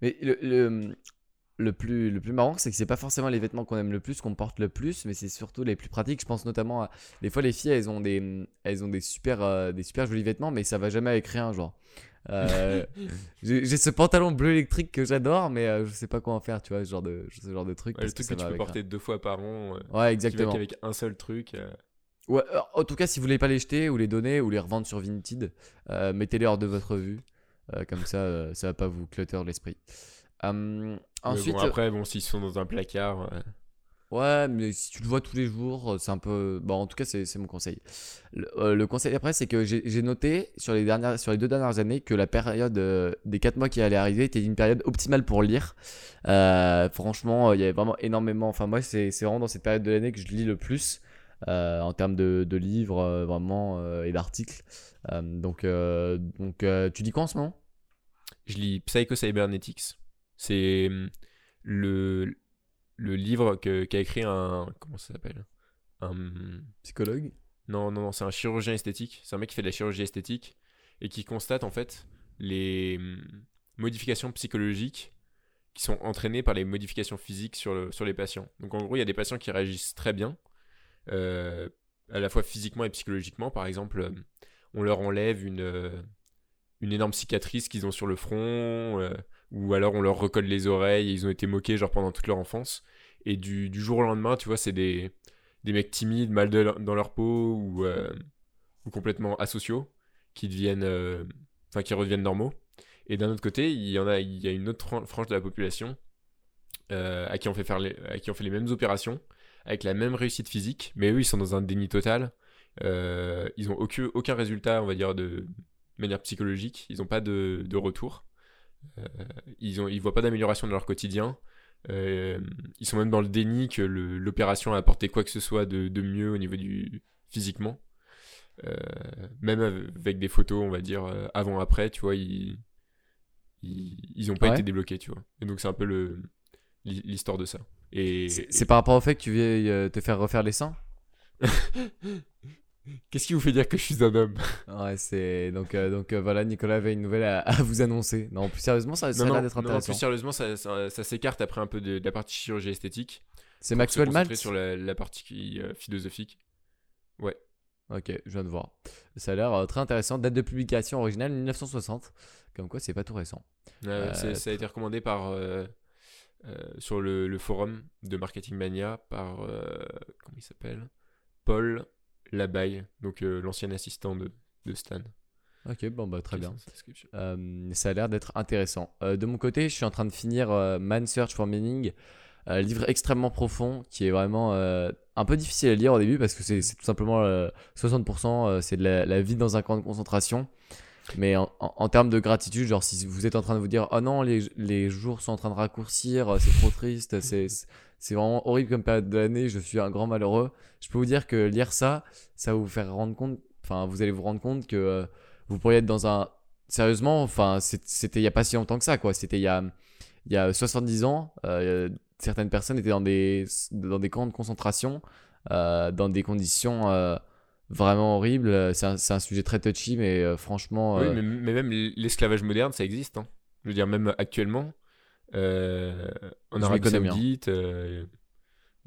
Mais le, le, le plus, le plus marrant, c'est que c'est pas forcément les vêtements qu'on aime le plus, qu'on porte le plus, mais c'est surtout les plus pratiques. Je pense notamment à. Des fois, les filles, elles ont des, elles ont des, super, euh, des super jolis vêtements, mais ça va jamais avec rien, genre. Euh, j'ai ce pantalon bleu électrique que j'adore, mais euh, je sais pas quoi en faire, tu vois, ce genre de, ce genre de truc. Ouais, le truc ça que tu peux avec porter deux fois par an, euh. Ouais, exactement. qu'avec un seul truc. euh, Ouais, en tout cas, si vous voulez pas les jeter ou les donner ou les revendre sur Vinted, euh, mettez-les hors de votre vue. Comme ça, ça va pas vous clutter l'esprit. Hum, ensuite, bon, après, bon, s'ils sont dans un placard, Ouais, mais si tu le vois tous les jours, euh, c'est un peu. Bon, en tout cas, c'est mon conseil. Le, euh, conseil après, c'est que j'ai noté sur les, dernières, sur les deux dernières années que la période euh, des 4 mois qui allait arriver était une période optimale pour lire. Franchement, il y avait vraiment énormément. Enfin, moi, c'est vraiment dans cette période de l'année que je lis le plus. en termes de, de livres vraiment et d'articles. Donc, donc tu dis quoi en ce moment? Je lis Psycho Cybernetics. C'est hum, le, le livre qu'a écrit un. Comment ça s'appelle? Un. Psychologue? Non, non, non, c'est un chirurgien esthétique. C'est un mec qui fait de la chirurgie esthétique et qui constate en fait les hum, modifications psychologiques qui sont entraînées par les modifications physiques sur, le- sur les patients. Donc en gros, il y a des patients qui réagissent très bien, euh, à la fois physiquement et psychologiquement. Par exemple, euh, on leur enlève une, euh, une énorme cicatrice qu'ils ont sur le front, euh, ou alors on leur recolle les oreilles et ils ont été moqués genre pendant toute leur enfance. Et du, jour au lendemain, tu vois, c'est des, des mecs timides, mal dans leur peau ou, euh, ou complètement asociaux qui deviennent, euh, enfin qui redeviennent normaux. Et d'un autre côté, il y en a, il y a une autre frange de la population euh, à qui on fait faire les, à qui on fait les mêmes opérations avec la même réussite physique, mais eux ils sont dans un déni total. Ils ont aucun, résultat, on va dire de manière psychologique. Ils n'ont pas de retour. Euh, ils ont, ils voient pas d'amélioration dans leur quotidien. Euh, ils sont même dans le déni que l'opération a apporté quoi que ce soit de, de mieux au niveau du physiquement. Euh, même avec des photos, on va dire avant-après, tu vois, ils ils, ils ont pas Ouais. été débloqués, tu vois. Et donc c'est un peu l'histoire de ça. Et, C'est par rapport au fait que tu euh, te faire refaire les seins? qu'est-ce qui vous fait dire que je suis un homme? Ouais, c'est donc euh, donc euh, voilà, Nicolas avait une nouvelle à, à vous annoncer. Non, plus sérieusement, ça, ça a non, l'air non, d'être non, intéressant. plus sérieusement, ça, ça- ça s'écarte après un peu de, de la partie chirurgie esthétique. C'est Maxwell Maltz? sur la, la partie euh, philosophique. Ok, je viens de voir. Ça a l'air euh, très intéressant. Date de publication originale 1960. Comme quoi, c'est pas tout récent. Euh, Euh, ça a été recommandé par euh, euh, sur le, le forum de Marketing Mania par euh, comment il s'appelle? Paul Labaille, donc euh, l'ancien assistant de, de Stan. Ok, bon bah très bien. Euh, ça a l'air d'être intéressant. Euh, de mon côté, je suis en train de finir euh, Man Search for Meaning, un livre extrêmement profond qui est vraiment un peu difficile à lire au début parce que c'est tout simplement euh, 60% euh, c'est de la, la vie dans un camp de concentration. Mais en, en- en termes de gratitude, genre si vous êtes en train de vous dire oh non les, les jours sont en train de raccourcir, c'est trop triste, c'est c'est vraiment horrible comme période de l'année, je suis un grand malheureux. Je peux vous dire que lire ça, ça va vous faire rendre compte, enfin vous allez vous rendre compte que euh, vous pourriez être dans un sérieusement, enfin, c'était il y a pas si longtemps que ça, quoi. C'était il y a, il y a 70 ans. euh, certaines personnes étaient dans des, dans des camps de concentration, euh, dans des conditions vraiment horribles. C'est un, un sujet très touchy, mais euh, franchement, Oui, mais, mais même l'esclavage moderne, ça existe. hein. Je veux dire, même actuellement, en Je Arabie. Saoudite, euh,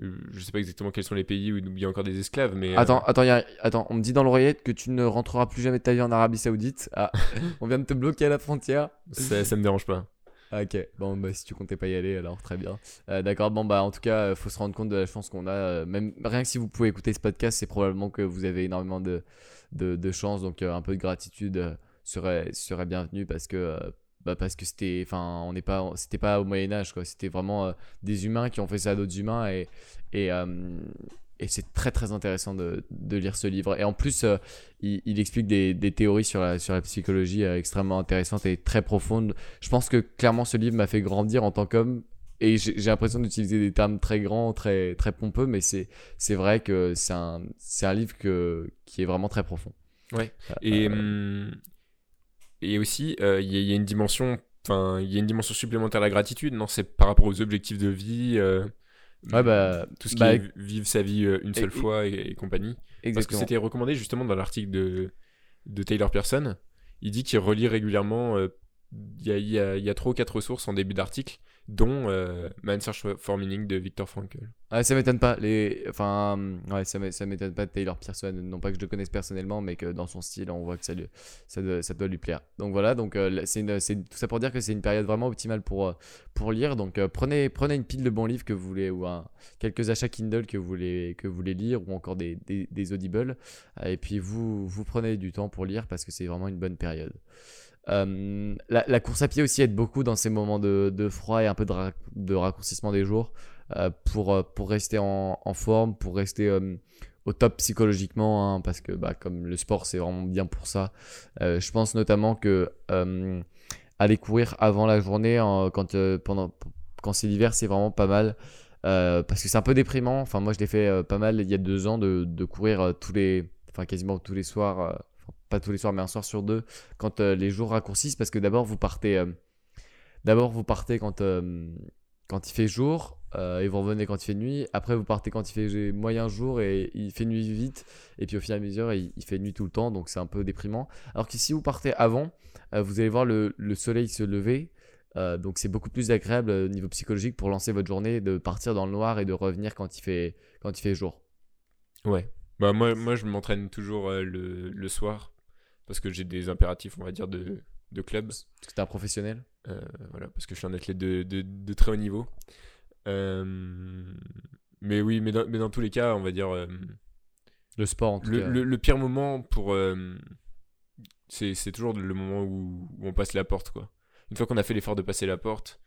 euh, je sais pas exactement quels sont les pays où il y a encore des esclaves, mais. euh, Attends, attends, a- attends, on me dit dans l'oreillette que tu ne rentreras plus jamais de ta vie en Arabie Saoudite. Ah, on vient de te bloquer à la frontière. ça, ça me dérange pas. Ah, Ok, bon, bah, si tu comptais pas y aller, alors très bien. Euh, D'accord, bon, bah, en tout cas, euh, faut se rendre compte de la chance qu'on a. euh, même rien que si vous pouvez écouter ce podcast, c'est probablement que vous avez énormément de, de, de chance. Donc, euh, un peu de gratitude euh, serait, serait bienvenu parce que. Bah parce que c'était enfin on n'est pas c'était pas au Moyen Âge quoi c'était vraiment euh, des humains qui ont fait ça à d'autres humains et et, euh, et c'est très très intéressant de, de lire ce livre et en plus euh, il, il explique des, des théories sur la sur la psychologie extrêmement intéressantes et très profondes je pense que clairement ce livre m'a fait grandir en tant qu'homme et j'ai l'impression d'utiliser des termes très grands, très, très pompeux, mais c'est c'est vrai que c'est un, c'est un livre que, qui est vraiment très profond. Ouais. Et, euh, hum, et aussi, euh, il y, a- il y a une dimension. Enfin, il y a une dimension supplémentaire à la gratitude, non? C'est par rapport aux objectifs de vie, euh, Ouais, bah, tout ce qui bah, est vivre sa vie euh, une seule et- fois et, et compagnie. Parce que exactement. c'était recommandé justement dans l'article de, de Taylor Pearson. Il dit qu'il relit régulièrement. Il y, a, y a trois ou quatre ressources en début d'article, dont euh, Man's Search for Meaning de Viktor Frankl. Ouais, ça m'étonne pas. Enfin, ouais, ça m'é- ça m'étonne pas Taylor Pearson. Non pas que je le connaisse personnellement, mais que dans son style, on voit que ça, doit, lui plaire. Donc voilà, donc euh, c'est tout ça pour dire que c'est une période vraiment optimale pour, euh, pour lire. Donc euh, prenez, prenez une pile de bons livres que vous voulez, ou quelques achats Kindle que vous voulez, que vous voulez lire, ou encore des, des, des Audibles. Euh, Et puis vous, vous prenez du temps pour lire parce que c'est vraiment une bonne période. Euh, la, course à pied aussi aide beaucoup dans ces moments de, de froid et un peu de, de raccourcissement des jours euh, pour, euh, pour rester en, forme, pour rester au top psychologiquement, hein, parce que bah, comme le sport c'est vraiment bien pour ça. Je pense notamment que aller courir avant la journée, quand, pendant, quand c'est l'hiver, c'est vraiment pas mal. Parce que c'est un peu déprimant. Enfin, moi, je l'ai fait pas mal il y a deux ans de, de courir tous les, enfin quasiment tous les soirs, pas tous les soirs, mais un soir sur deux, quand euh, les jours raccourcissent, parce que d'abord vous partez, euh, d'abord vous partez quand euh, il fait jour et vous revenez quand il fait nuit. Après, vous partez quand il fait moyen jour et il fait nuit vite. Et puis au fur et à mesure, il, fait nuit tout le temps, donc c'est un peu déprimant. Alors que si vous partez avant, vous allez voir le, le soleil se lever. Donc c'est beaucoup plus agréable au niveau psychologique pour lancer votre journée, de partir dans le noir et de revenir quand il fait, jour. Ouais. Bah, moi, je m'entraîne toujours le soir parce que j'ai des impératifs, on va dire, de, de club. Parce que t'es un professionnel. Euh, voilà, parce que je suis un athlète de, de, de très haut niveau. Euh, mais oui, mais dans, mais dans tous les cas, on va dire, euh, Le sport en tout le, cas. le, le pire moment pour. c'est toujours le moment où, où on passe la porte, quoi. Une fois qu'on a fait l'effort de passer la porte,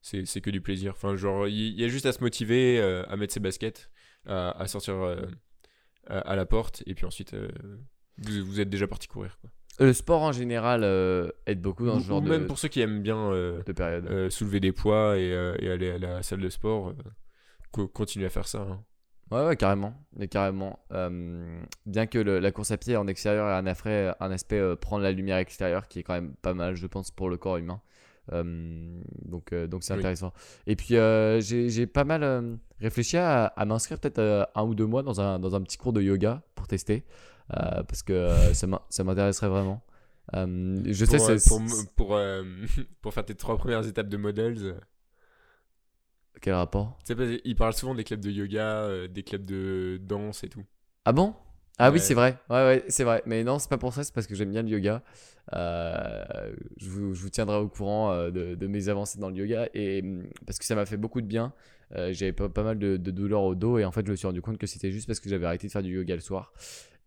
c'est que du plaisir. Enfin, genre, il y, a juste à se motiver, à mettre ses baskets, à, à sortir à, à la porte, et puis ensuite, vous, vous êtes déjà parti courir, quoi. Le sport en général euh, aide beaucoup dans Ou, ce genre ou de, même pour ceux qui aiment bien euh, de période. euh, soulever des poids et, euh, et aller à la salle de sport, euh, co- continuez à faire ça. hein. Ouais, ouais, carrément. Mais carrément. Euh, bien que le- la course à pied en extérieur ait un, un aspect euh, prendre la lumière extérieure qui est quand même pas mal, je pense, pour le corps humain. Euh, donc, euh, donc c'est Oui. intéressant. Et puis, euh, j'ai j'ai pas mal euh, réfléchi à, à m'inscrire peut-être euh, un ou deux mois dans un, dans un petit cours de yoga pour tester. Euh, parce que euh, ça m'in- ça m'intéresserait vraiment. Euh, je sais, pour, c'est. pour, pour, pour faire tes trois premières étapes de models, Quel rapport? Tu sais pas, ils parlent souvent des clubs de yoga, des clubs de danse et tout. Ah bon? Ah oui, c'est vrai. Ouais, ouais, c'est vrai. Mais non, c'est pas pour ça, c'est parce que j'aime bien le yoga. Euh, je, vous, je vous tiendrai au courant euh, de, de mes avancées dans le yoga et hum, parce que ça m'a fait beaucoup de bien. Euh, J'avais pas, pas mal de, de douleurs au dos et en fait, je me suis rendu compte que c'était juste parce que j'avais arrêté de faire du yoga le soir.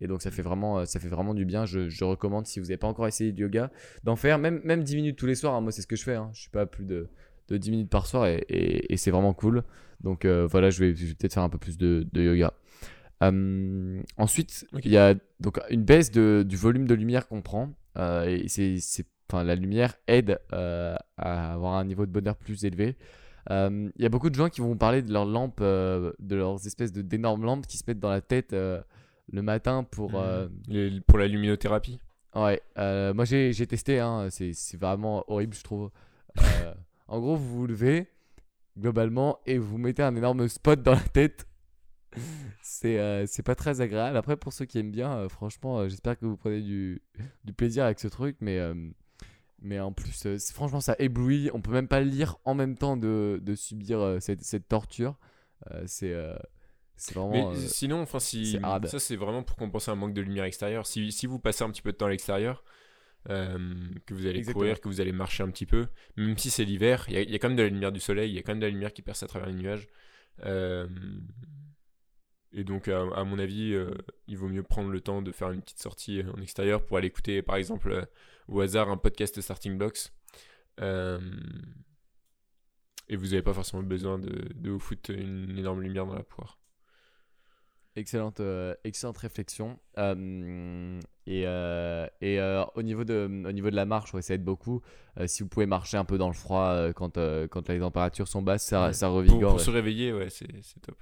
Et donc, ça fait vraiment, euh, ça fait vraiment du bien. Je, je recommande, si vous n'avez pas encore essayé du yoga, d'en faire même, même 10 minutes tous les soirs. hein. Moi, c'est ce que je fais. Hein. Je suis pas à plus de, de 10 minutes par soir et, et- et c'est vraiment cool. Donc, euh, voilà, je vais, peut-être faire un peu plus de, de yoga. Euh, ensuite, il y a donc une baisse de, du volume de lumière qu'on prend. euh, et c'est, enfin, la lumière aide euh, à avoir un niveau de bonheur plus élevé. Il y a beaucoup de gens qui vont parler de leurs lampes, de leurs espèces de, d'énormes lampes qui se mettent dans la tête le matin pour. euh, Les- pour la luminothérapie. Ouais, euh, moi j'ai, j'ai testé, hein, c'est, c'est vraiment horrible, je trouve. Euh, en gros, vous vous levez globalement et vous mettez un énorme spot dans la tête. C'est, euh, c'est pas très agréable. Après, pour ceux qui aiment bien, euh, franchement, euh, j'espère que vous prenez du, du plaisir avec ce truc. Mais, euh, mais en plus, euh, c'est- franchement, ça éblouit. On peut même pas lire en même temps de, de subir euh, cette, cette torture. Euh, c'est, Mais euh, sinon, enfin, si ça c'est vraiment pour compenser un manque de lumière extérieure. Si, si vous passez un petit peu de temps à l'extérieur, euh, que vous allez Exactement. courir, que vous allez marcher un petit peu, même si c'est l'hiver, il y, a- il y a quand même de la lumière du soleil, il y a quand même de la lumière qui perce à travers les nuages. Euh, et donc, à, à mon avis, euh, il vaut mieux prendre le temps de faire une petite sortie en extérieur pour aller écouter, par exemple, euh, au hasard, un podcast Starting Blocks. Euh, et vous n'avez pas forcément besoin de, de vous foutre une énorme lumière dans la poire. Excellente, euh, excellente réflexion. Euh, et euh, et au, niveau de, au niveau de la marche, ouais, ça aide beaucoup. Si vous pouvez marcher un peu dans le froid quand, quand les températures sont basses, ça, Ouais. ça revigore. pour ouais. se réveiller, ouais, c'est c'est top.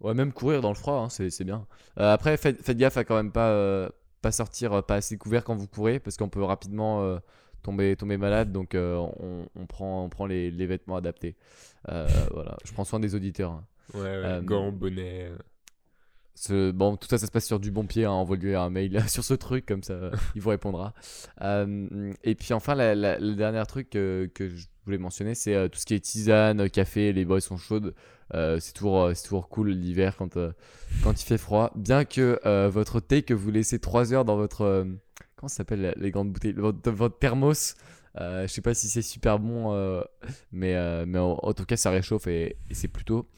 Ouais, même courir dans le froid, hein, c'est c'est bien. Après, faites, faites gaffe à quand même pas, pas sortir pas assez couvert quand vous courez, parce qu'on peut rapidement tomber, tomber malade. Donc, on, on prend, on prend les, les vêtements adaptés. Voilà, je prends soin des auditeurs. hein. Ouais, ouais, gants, bonnet. Euh. Bon, tout ça, ça se passe sur du bon pied. Hein, Envoie-lui un mail sur ce truc, comme ça, il vous répondra. Euh, et puis enfin, le dernier truc que, que je voulais mentionner, c'est euh, tout ce qui est tisane, café, les boissons chaudes. Euh, c'est toujours, euh, toujours cool l'hiver quand, euh, quand il fait froid. Bien que euh, votre thé que vous laissez 3 heures dans votre. euh, comment ça s'appelle les grandes bouteilles Votre, thermos. Euh, je sais pas si c'est super bon, euh, mais, euh, mais en, tout cas, ça réchauffe et c'est plutôt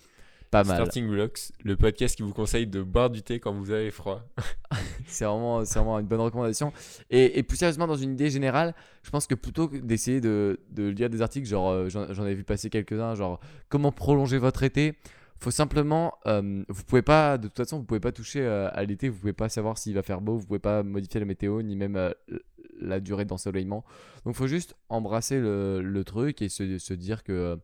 pas mal. Starting Blocks, le podcast qui vous conseille de boire du thé quand vous avez froid. C'est vraiment, vraiment une bonne recommandation. Et, et plus sérieusement, dans une idée générale, je pense que plutôt que d'essayer de, de lire des articles, genre euh, j'en j'en ai vu passer quelques-uns, genre comment prolonger votre été, faut simplement, euh, vous pouvez pas, de toute façon, vous pouvez pas toucher euh, à l'été, vous pouvez pas savoir s'il va faire beau, vous pouvez pas modifier la météo, ni même euh, la durée d'ensoleillement. Donc faut juste embrasser le, le truc et se, se dire que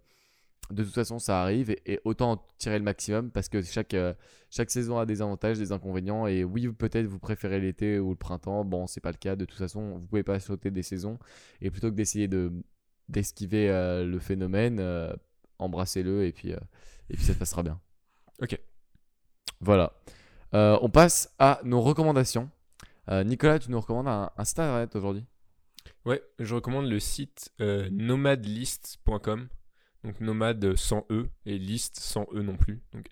de toute façon, ça arrive et, et autant en tirer le maximum parce que chaque, euh, chaque saison a des avantages, des inconvénients. Et oui, peut-être vous préférez l'été ou le printemps. Bon, c'est pas le cas. De toute façon, vous pouvez pas sauter des saisons. Et plutôt que d'essayer de, d'esquiver euh, le phénomène, euh, embrassez-le et puis, et puis ça se passera bien. Ok. Voilà. On passe à nos recommandations. Nicolas, tu nous recommandes un, un site internet aujourd'hui? Ouais, je recommande le site nomadlist.com. Donc nomade sans E et list sans E non plus. Donc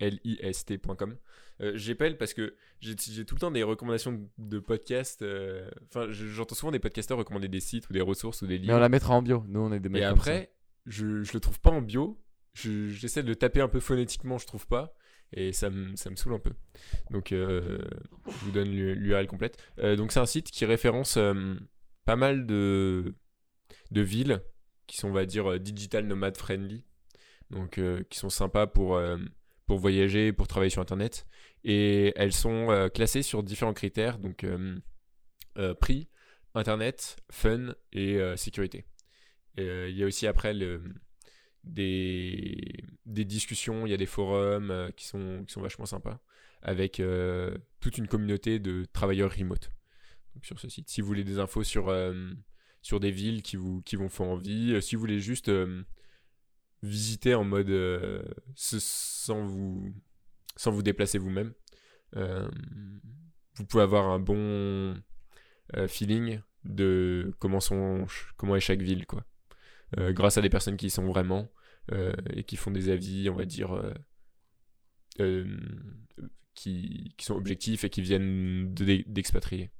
N-O-M-A-D-L-I-S-T.com. Euh, J'appelle parce que j'ai tout le temps des recommandations de- podcasts. euh, Enfin, je- j'entends souvent des podcasteurs recommander des sites ou des ressources ou des Mais livres. on la mettra en bio. Nous, on est des mecs Et comme ça. après, je, je le trouve pas en bio. Je- J'essaie de le taper un peu phonétiquement, je trouve pas. Et ça me, ça me saoule un peu. Donc, euh, je vous donne l'URL complète. Euh, donc, c'est un site qui référence pas mal de, de villes qui sont, on va dire, euh, digital nomad friendly. Donc, euh, qui sont sympas pour, euh, pour voyager, pour travailler sur Internet. Et elles sont classées sur différents critères. Donc, prix, Internet, fun et sécurité. Il y a aussi après des, discussions, il y a des forums qui, sont, vachement sympas avec toute une communauté de travailleurs remote donc, sur ce site. Si vous voulez des infos sur, sur des villes qui vous, qui envie, euh, si vous voulez juste euh, visiter en mode euh, sans, vous, sans vous déplacer vous-même, vous pouvez avoir un bon feeling de comment, sont, comment est chaque ville, quoi. Grâce à des personnes qui y sont vraiment et qui font des avis, on va dire, qui, qui sont objectifs et qui viennent de- d'expatriés.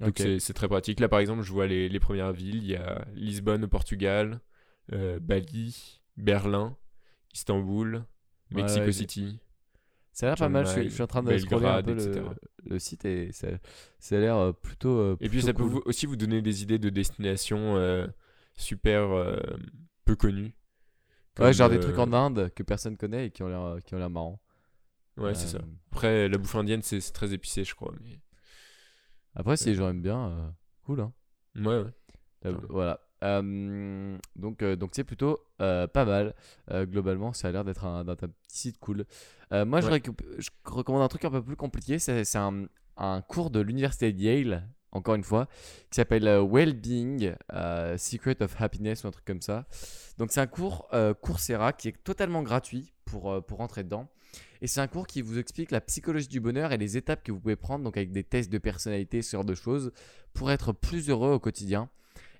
Donc Ok. c'est- très pratique. Là, par exemple, je vois les, les premières villes. Il y a Lisbonne au Portugal, euh, Bali, Berlin, Istanbul, Mexico ouais, City. Ça a l'air pas mal. Je je suis en train de un Belgrade, peu le, le site et ça, ça a l'air euh, plutôt. euh, Et puis ça peut vous- aussi vous donner des idées de destinations euh, super peu connues. Ouais, genre des trucs en Inde que personne connaît et qui ont l'air marrants. Ouais, c'est ça. Après, la bouffe indienne, c'est c'est très épicé, je crois. Mais... Après, si les gens aiment bien, euh, cool. Hein. Ouais, ouais. Euh. Voilà. Euh, donc, euh, donc c'est plutôt pas mal. Globalement, ça a l'air d'être un, petit site cool. Moi, je, Ouais. récup- je recommande un truc un peu plus compliqué. C'est, un, un cours de l'université de Yale, encore une fois, qui s'appelle Wellbeing, Secret of Happiness ou un truc comme ça. Donc, c'est un cours Coursera qui est totalement gratuit pour, pour rentrer dedans. Et c'est un cours qui vous explique la psychologie du bonheur et les étapes que vous pouvez prendre, donc avec des tests de personnalité, ce genre de choses, pour être plus heureux au quotidien.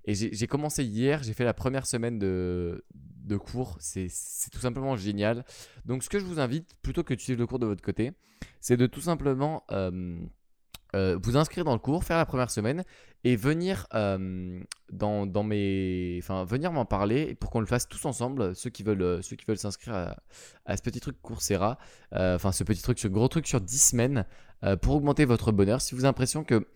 Et j'ai commencé hier, j'ai fait la première semaine de, de cours. C'est c'est tout simplement génial. Donc, ce que je vous invite, plutôt que de suivre le cours de votre côté, c'est de tout simplement euh, euh, vous inscrire dans le cours, faire la première semaine et venir euh, dans, dans mes, enfin venir m'en parler pour qu'on le fasse tous ensemble. Ceux qui veulent, euh, ceux qui veulent s'inscrire à, à ce petit truc Coursera, euh, enfin ce petit truc, ce gros truc sur 10 semaines euh, pour augmenter votre bonheur. Si vous avez l'impression que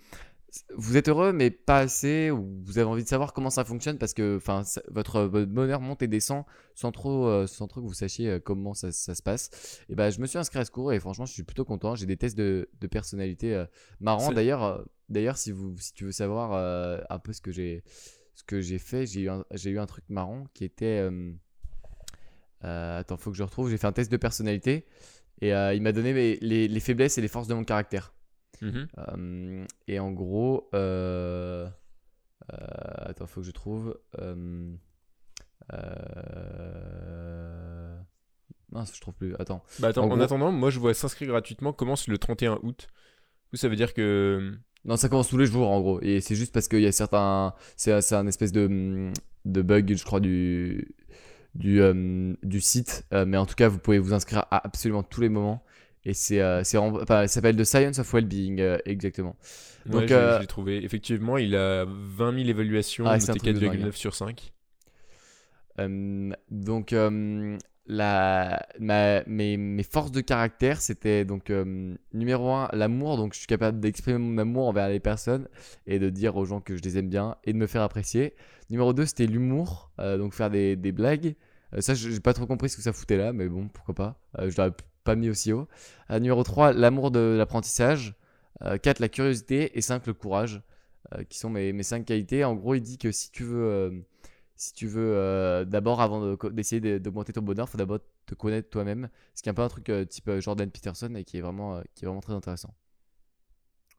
vous êtes heureux mais pas assez ou vous avez envie de savoir comment ça fonctionne parce que enfin votre, votre bonheur monte et descend sans trop euh, sans trop que vous sachiez comment ça, ça se passe et ben je me suis inscrit à ce cours et franchement je suis plutôt content j'ai des tests de, de personnalité marrants d'ailleurs d'ailleurs si vous si tu veux savoir euh, un peu ce que j'ai ce que j'ai fait j'ai eu un, j'ai eu un truc marrant qui était euh, euh, attends faut que je retrouve j'ai fait un test de personnalité et euh, il m'a donné les, les faiblesses et les forces de mon caractère euh, et en gros, attends, faut que je trouve. Mince, je trouve plus. Attends. Bah attends, En en, gros- attendant, moi je vois s'inscrire gratuitement commence le 31 août. Vous, ça veut dire que. Non, ça commence tous les jours en gros. Et c'est juste parce qu'il y a certains. C'est un espèce de, de bug, je crois, du, du, euh, du site. Euh, mais en tout cas, vous pouvez vous inscrire à absolument tous les moments. Et c'est. euh, enfin, ça s'appelle The Science of Wellbeing, euh, exactement. Ouais, Donc, euh, je l'ai trouvé. Effectivement, il a 20 000 évaluations, Ah, c'est un noté truc de dingue. 4,9 sur 5. Euh, donc, la, mes, mes forces de caractère, c'était donc euh, numéro un, l'amour. Donc, je suis capable d'exprimer mon amour envers les personnes et de dire aux gens que je les aime bien et de me faire apprécier. Numéro 2, c'était l'humour, euh, donc faire des, des blagues. Euh, ça, j'ai pas trop compris ce que ça foutait là, mais bon, pourquoi pas. Je l'aurais pas mis aussi haut. Numéro 3, l'amour de l'apprentissage. 4, la curiosité. Et 5, le courage. qui sont mes, mes 5 qualités. En gros, il dit que si tu veux, si tu veux euh, d'abord, avant d'essayer de- d'augmenter ton bonheur, il faut d'abord te connaître toi-même. Ce qui est un peu un truc euh, type euh, Jordan Peterson et qui est vraiment, euh, qui est vraiment très intéressant.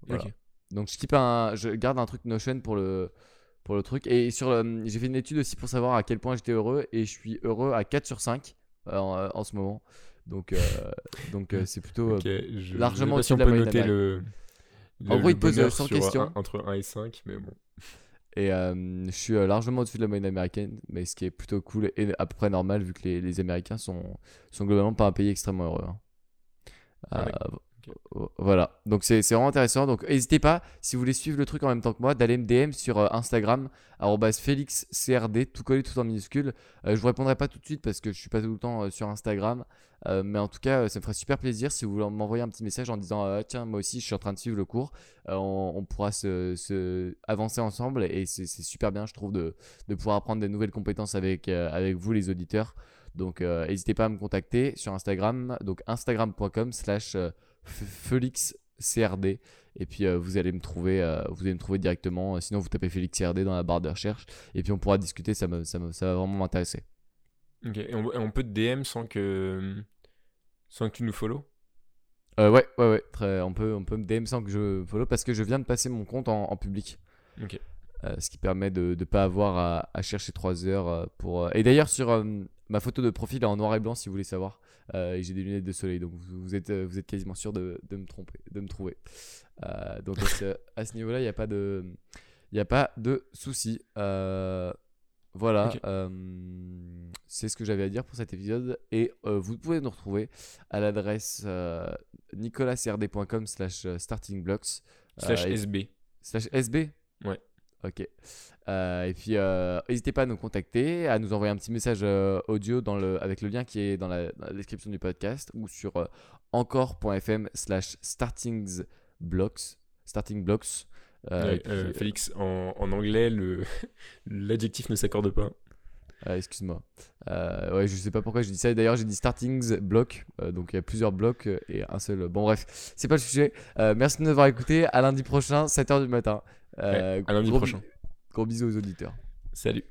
Voilà. Ok. Donc je, keep un, je garde un truc Notion pour le, pour le truc. Et sur j'ai fait une étude aussi pour savoir à quel point j'étais heureux. Et je suis heureux à 4 sur 5 euh, en, en ce moment. Donc, euh, donc euh, c'est plutôt... euh, Ok, je, largement je sais pas si on peut noter le. En le- gros, le il te pose, bonheur 100 sur questions. un- entre 1 et 5, mais bon. Et euh, je suis euh, largement au-dessus de la moyenne américaine, mais ce qui est plutôt cool et à peu près normal vu que les, les Américains sont, sont globalement pas un pays extrêmement heureux. hein. Ouais, Voilà, donc c'est vraiment intéressant. Donc n'hésitez pas, si vous voulez suivre le truc en même temps que moi, d'aller me DM sur euh, Instagram, FélixCRD, tout collé tout en minuscule. Euh, je vous répondrai pas tout de suite parce que je suis pas tout le temps euh, sur Instagram, Euh, mais en tout cas, ça me ferait super plaisir si vous voulez m'envoyer un petit message en disant Tiens, moi aussi je suis en train de suivre le cours. On, pourra se, avancer ensemble et c'est super bien, je trouve, de, pouvoir apprendre des nouvelles compétences avec, avec vous, les auditeurs. Donc, n'hésitez pas à me contacter sur Instagram, donc instagram.com slash euh, FélixCRD. Et puis, euh, vous allez me trouver, euh, vous allez me trouver directement. Sinon, vous tapez Félix CRD dans la barre de recherche. Et puis, on pourra discuter, ça, me, ça, me- ça va vraiment m'intéresser. Ok, et on, peut te DM sans que. Sans que tu nous follow? Euh, ouais, ouais, ouais. Très, on, peut, on peut me DM sans que je follow parce que je viens de passer mon compte en, en public. Ok. Euh, ce qui permet de ne pas avoir à, à chercher 3 heures euh, pour. euh, Et d'ailleurs, sur euh, ma photo de profil est en noir et blanc si vous voulez savoir. Euh, et j'ai des lunettes de soleil, donc vous, vous êtes, euh, vous êtes quasiment sûr de, de me tromper, de me trouver. Euh, donc à ce, niveau-là, il n'y a pas de, il a pas de souci. Voilà, euh, c'est ce que j'avais à dire pour cet épisode. Et euh, vous pouvez nous retrouver à l'adresse euh, nicolasrd.com slash startingblocks. Slash SB. Slash SB Ouais. Ok. Euh, et puis, euh, n'hésitez pas à nous contacter, à nous envoyer un petit message euh, audio dans le, avec le lien qui est dans la, dans la description du podcast ou sur encore.fm slash startingsblocks. Startingblocks. Euh, Ouais, Félix, en, en anglais, l'adjectif ne s'accorde pas. euh, Excuse-moi. Ouais, je sais pas pourquoi je dis ça. D'ailleurs, j'ai dit startings block. euh, donc, il y a plusieurs blocs et un seul. Bon, bref, c'est pas le sujet. Merci de nous avoir écoutés. À lundi prochain, 7h du matin. À lundi gros prochain. Gros bisous aux auditeurs. Salut.